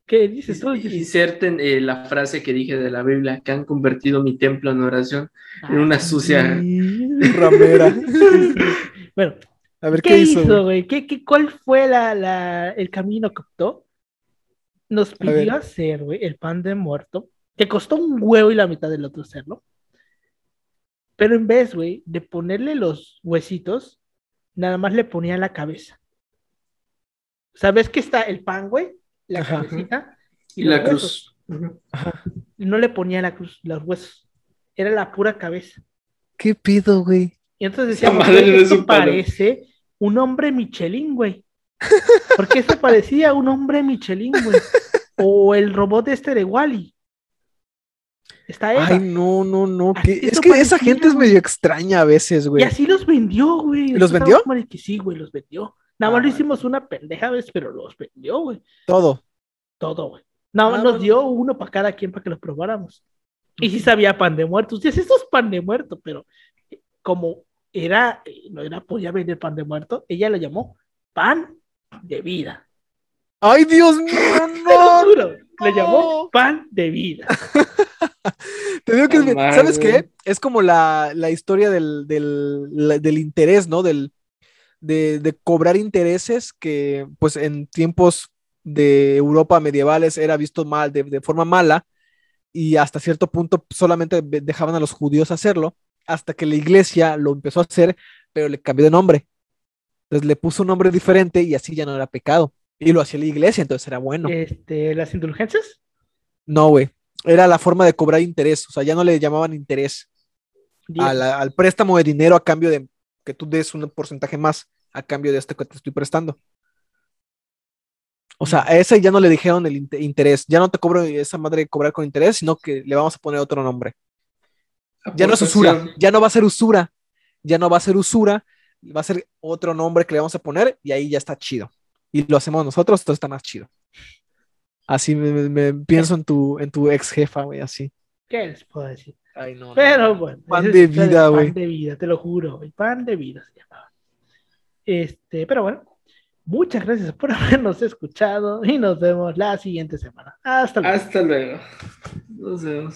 ¿Qué dices tú? Dices, Inserten eh, la frase que dije de la Biblia, que han convertido mi templo en oración en una sucia. Ramera. Bueno, A ver ¿qué, qué, hizo, hizo. güey? ¿Qué, qué, cuál fue la, la- el camino que optó? Nos pidió hacer, güey, el pan de muerto, que costó un huevo y la mitad del otro hacerlo. Pero en vez, güey, de ponerle los huesitos, nada más le ponía la cabeza. ¿Sabes que está el pan, güey? La Ajá. cabecita Y la huesos. cruz. Y no le ponía la cruz, los huesos. Era la pura cabeza. ¿Qué pido, güey? Y entonces Esa decíamos, madre "Güey, no es esto un palo". parece un hombre Michelin, güey. ¿Por qué se parecía a un hombre Michelin, güey? O el robot este de Wally. Está Eva. Ay, no, no, no. Que- es que esa gente es medio extraña a veces, y güey. así los vendió, güey. ¿Los vendió? que sí, güey, los vendió. Nada más Ah, lo hicimos una pendeja vez, pero los vendió, güey. Todo. Todo, güey. Nada más Ah, nos bueno. dio uno para cada quien para que los probáramos. Y sí sabía pan de muerto. Sí, esto es pan de muerto, pero eh, como era, eh, no era, podía vender pan de muerto, ella lo llamó pan de vida. Ay, Dios mío, no. juro, le no. llamó pan de vida. Te digo que es No bien- ¿Sabes qué? Es como la, la historia del, del, la- del interés, ¿no? Del, de, de cobrar intereses que, pues, en tiempos de Europa medievales era visto mal, de, de forma mala, y hasta cierto punto solamente dejaban a los judíos hacerlo, hasta que la iglesia lo empezó a hacer, pero le cambió de nombre. Entonces le puso un nombre diferente y así ya no era pecado. Y lo hacía la iglesia, entonces era bueno. Este, las indulgencias. No, güey. Era la forma de cobrar interés. O sea, ya no le llamaban interés al préstamo de dinero a cambio de que tú des un porcentaje más a cambio de este que te estoy prestando. O sea, a ese ya no le dijeron el inte- interés. Ya no te cobro esa madre de cobrar con interés, sino que le vamos a poner otro nombre. Ya no es usura. Ya no va a ser usura. Ya no va a ser usura. Va a ser otro nombre que le vamos a poner y ahí ya está chido. Y lo hacemos nosotros, entonces está más chido. Así me, me- me pienso en tu, en tu ex jefa, güey, así. ¿Qué les puedo decir? Ay, no, no. Pero bueno. Pan de vida, güey. Pan de vida, te lo juro, güey. Pan de vida se llamaba. Este, pero bueno. Muchas gracias por habernos escuchado y nos vemos la siguiente semana. Hasta luego. Hasta luego. Nos vemos.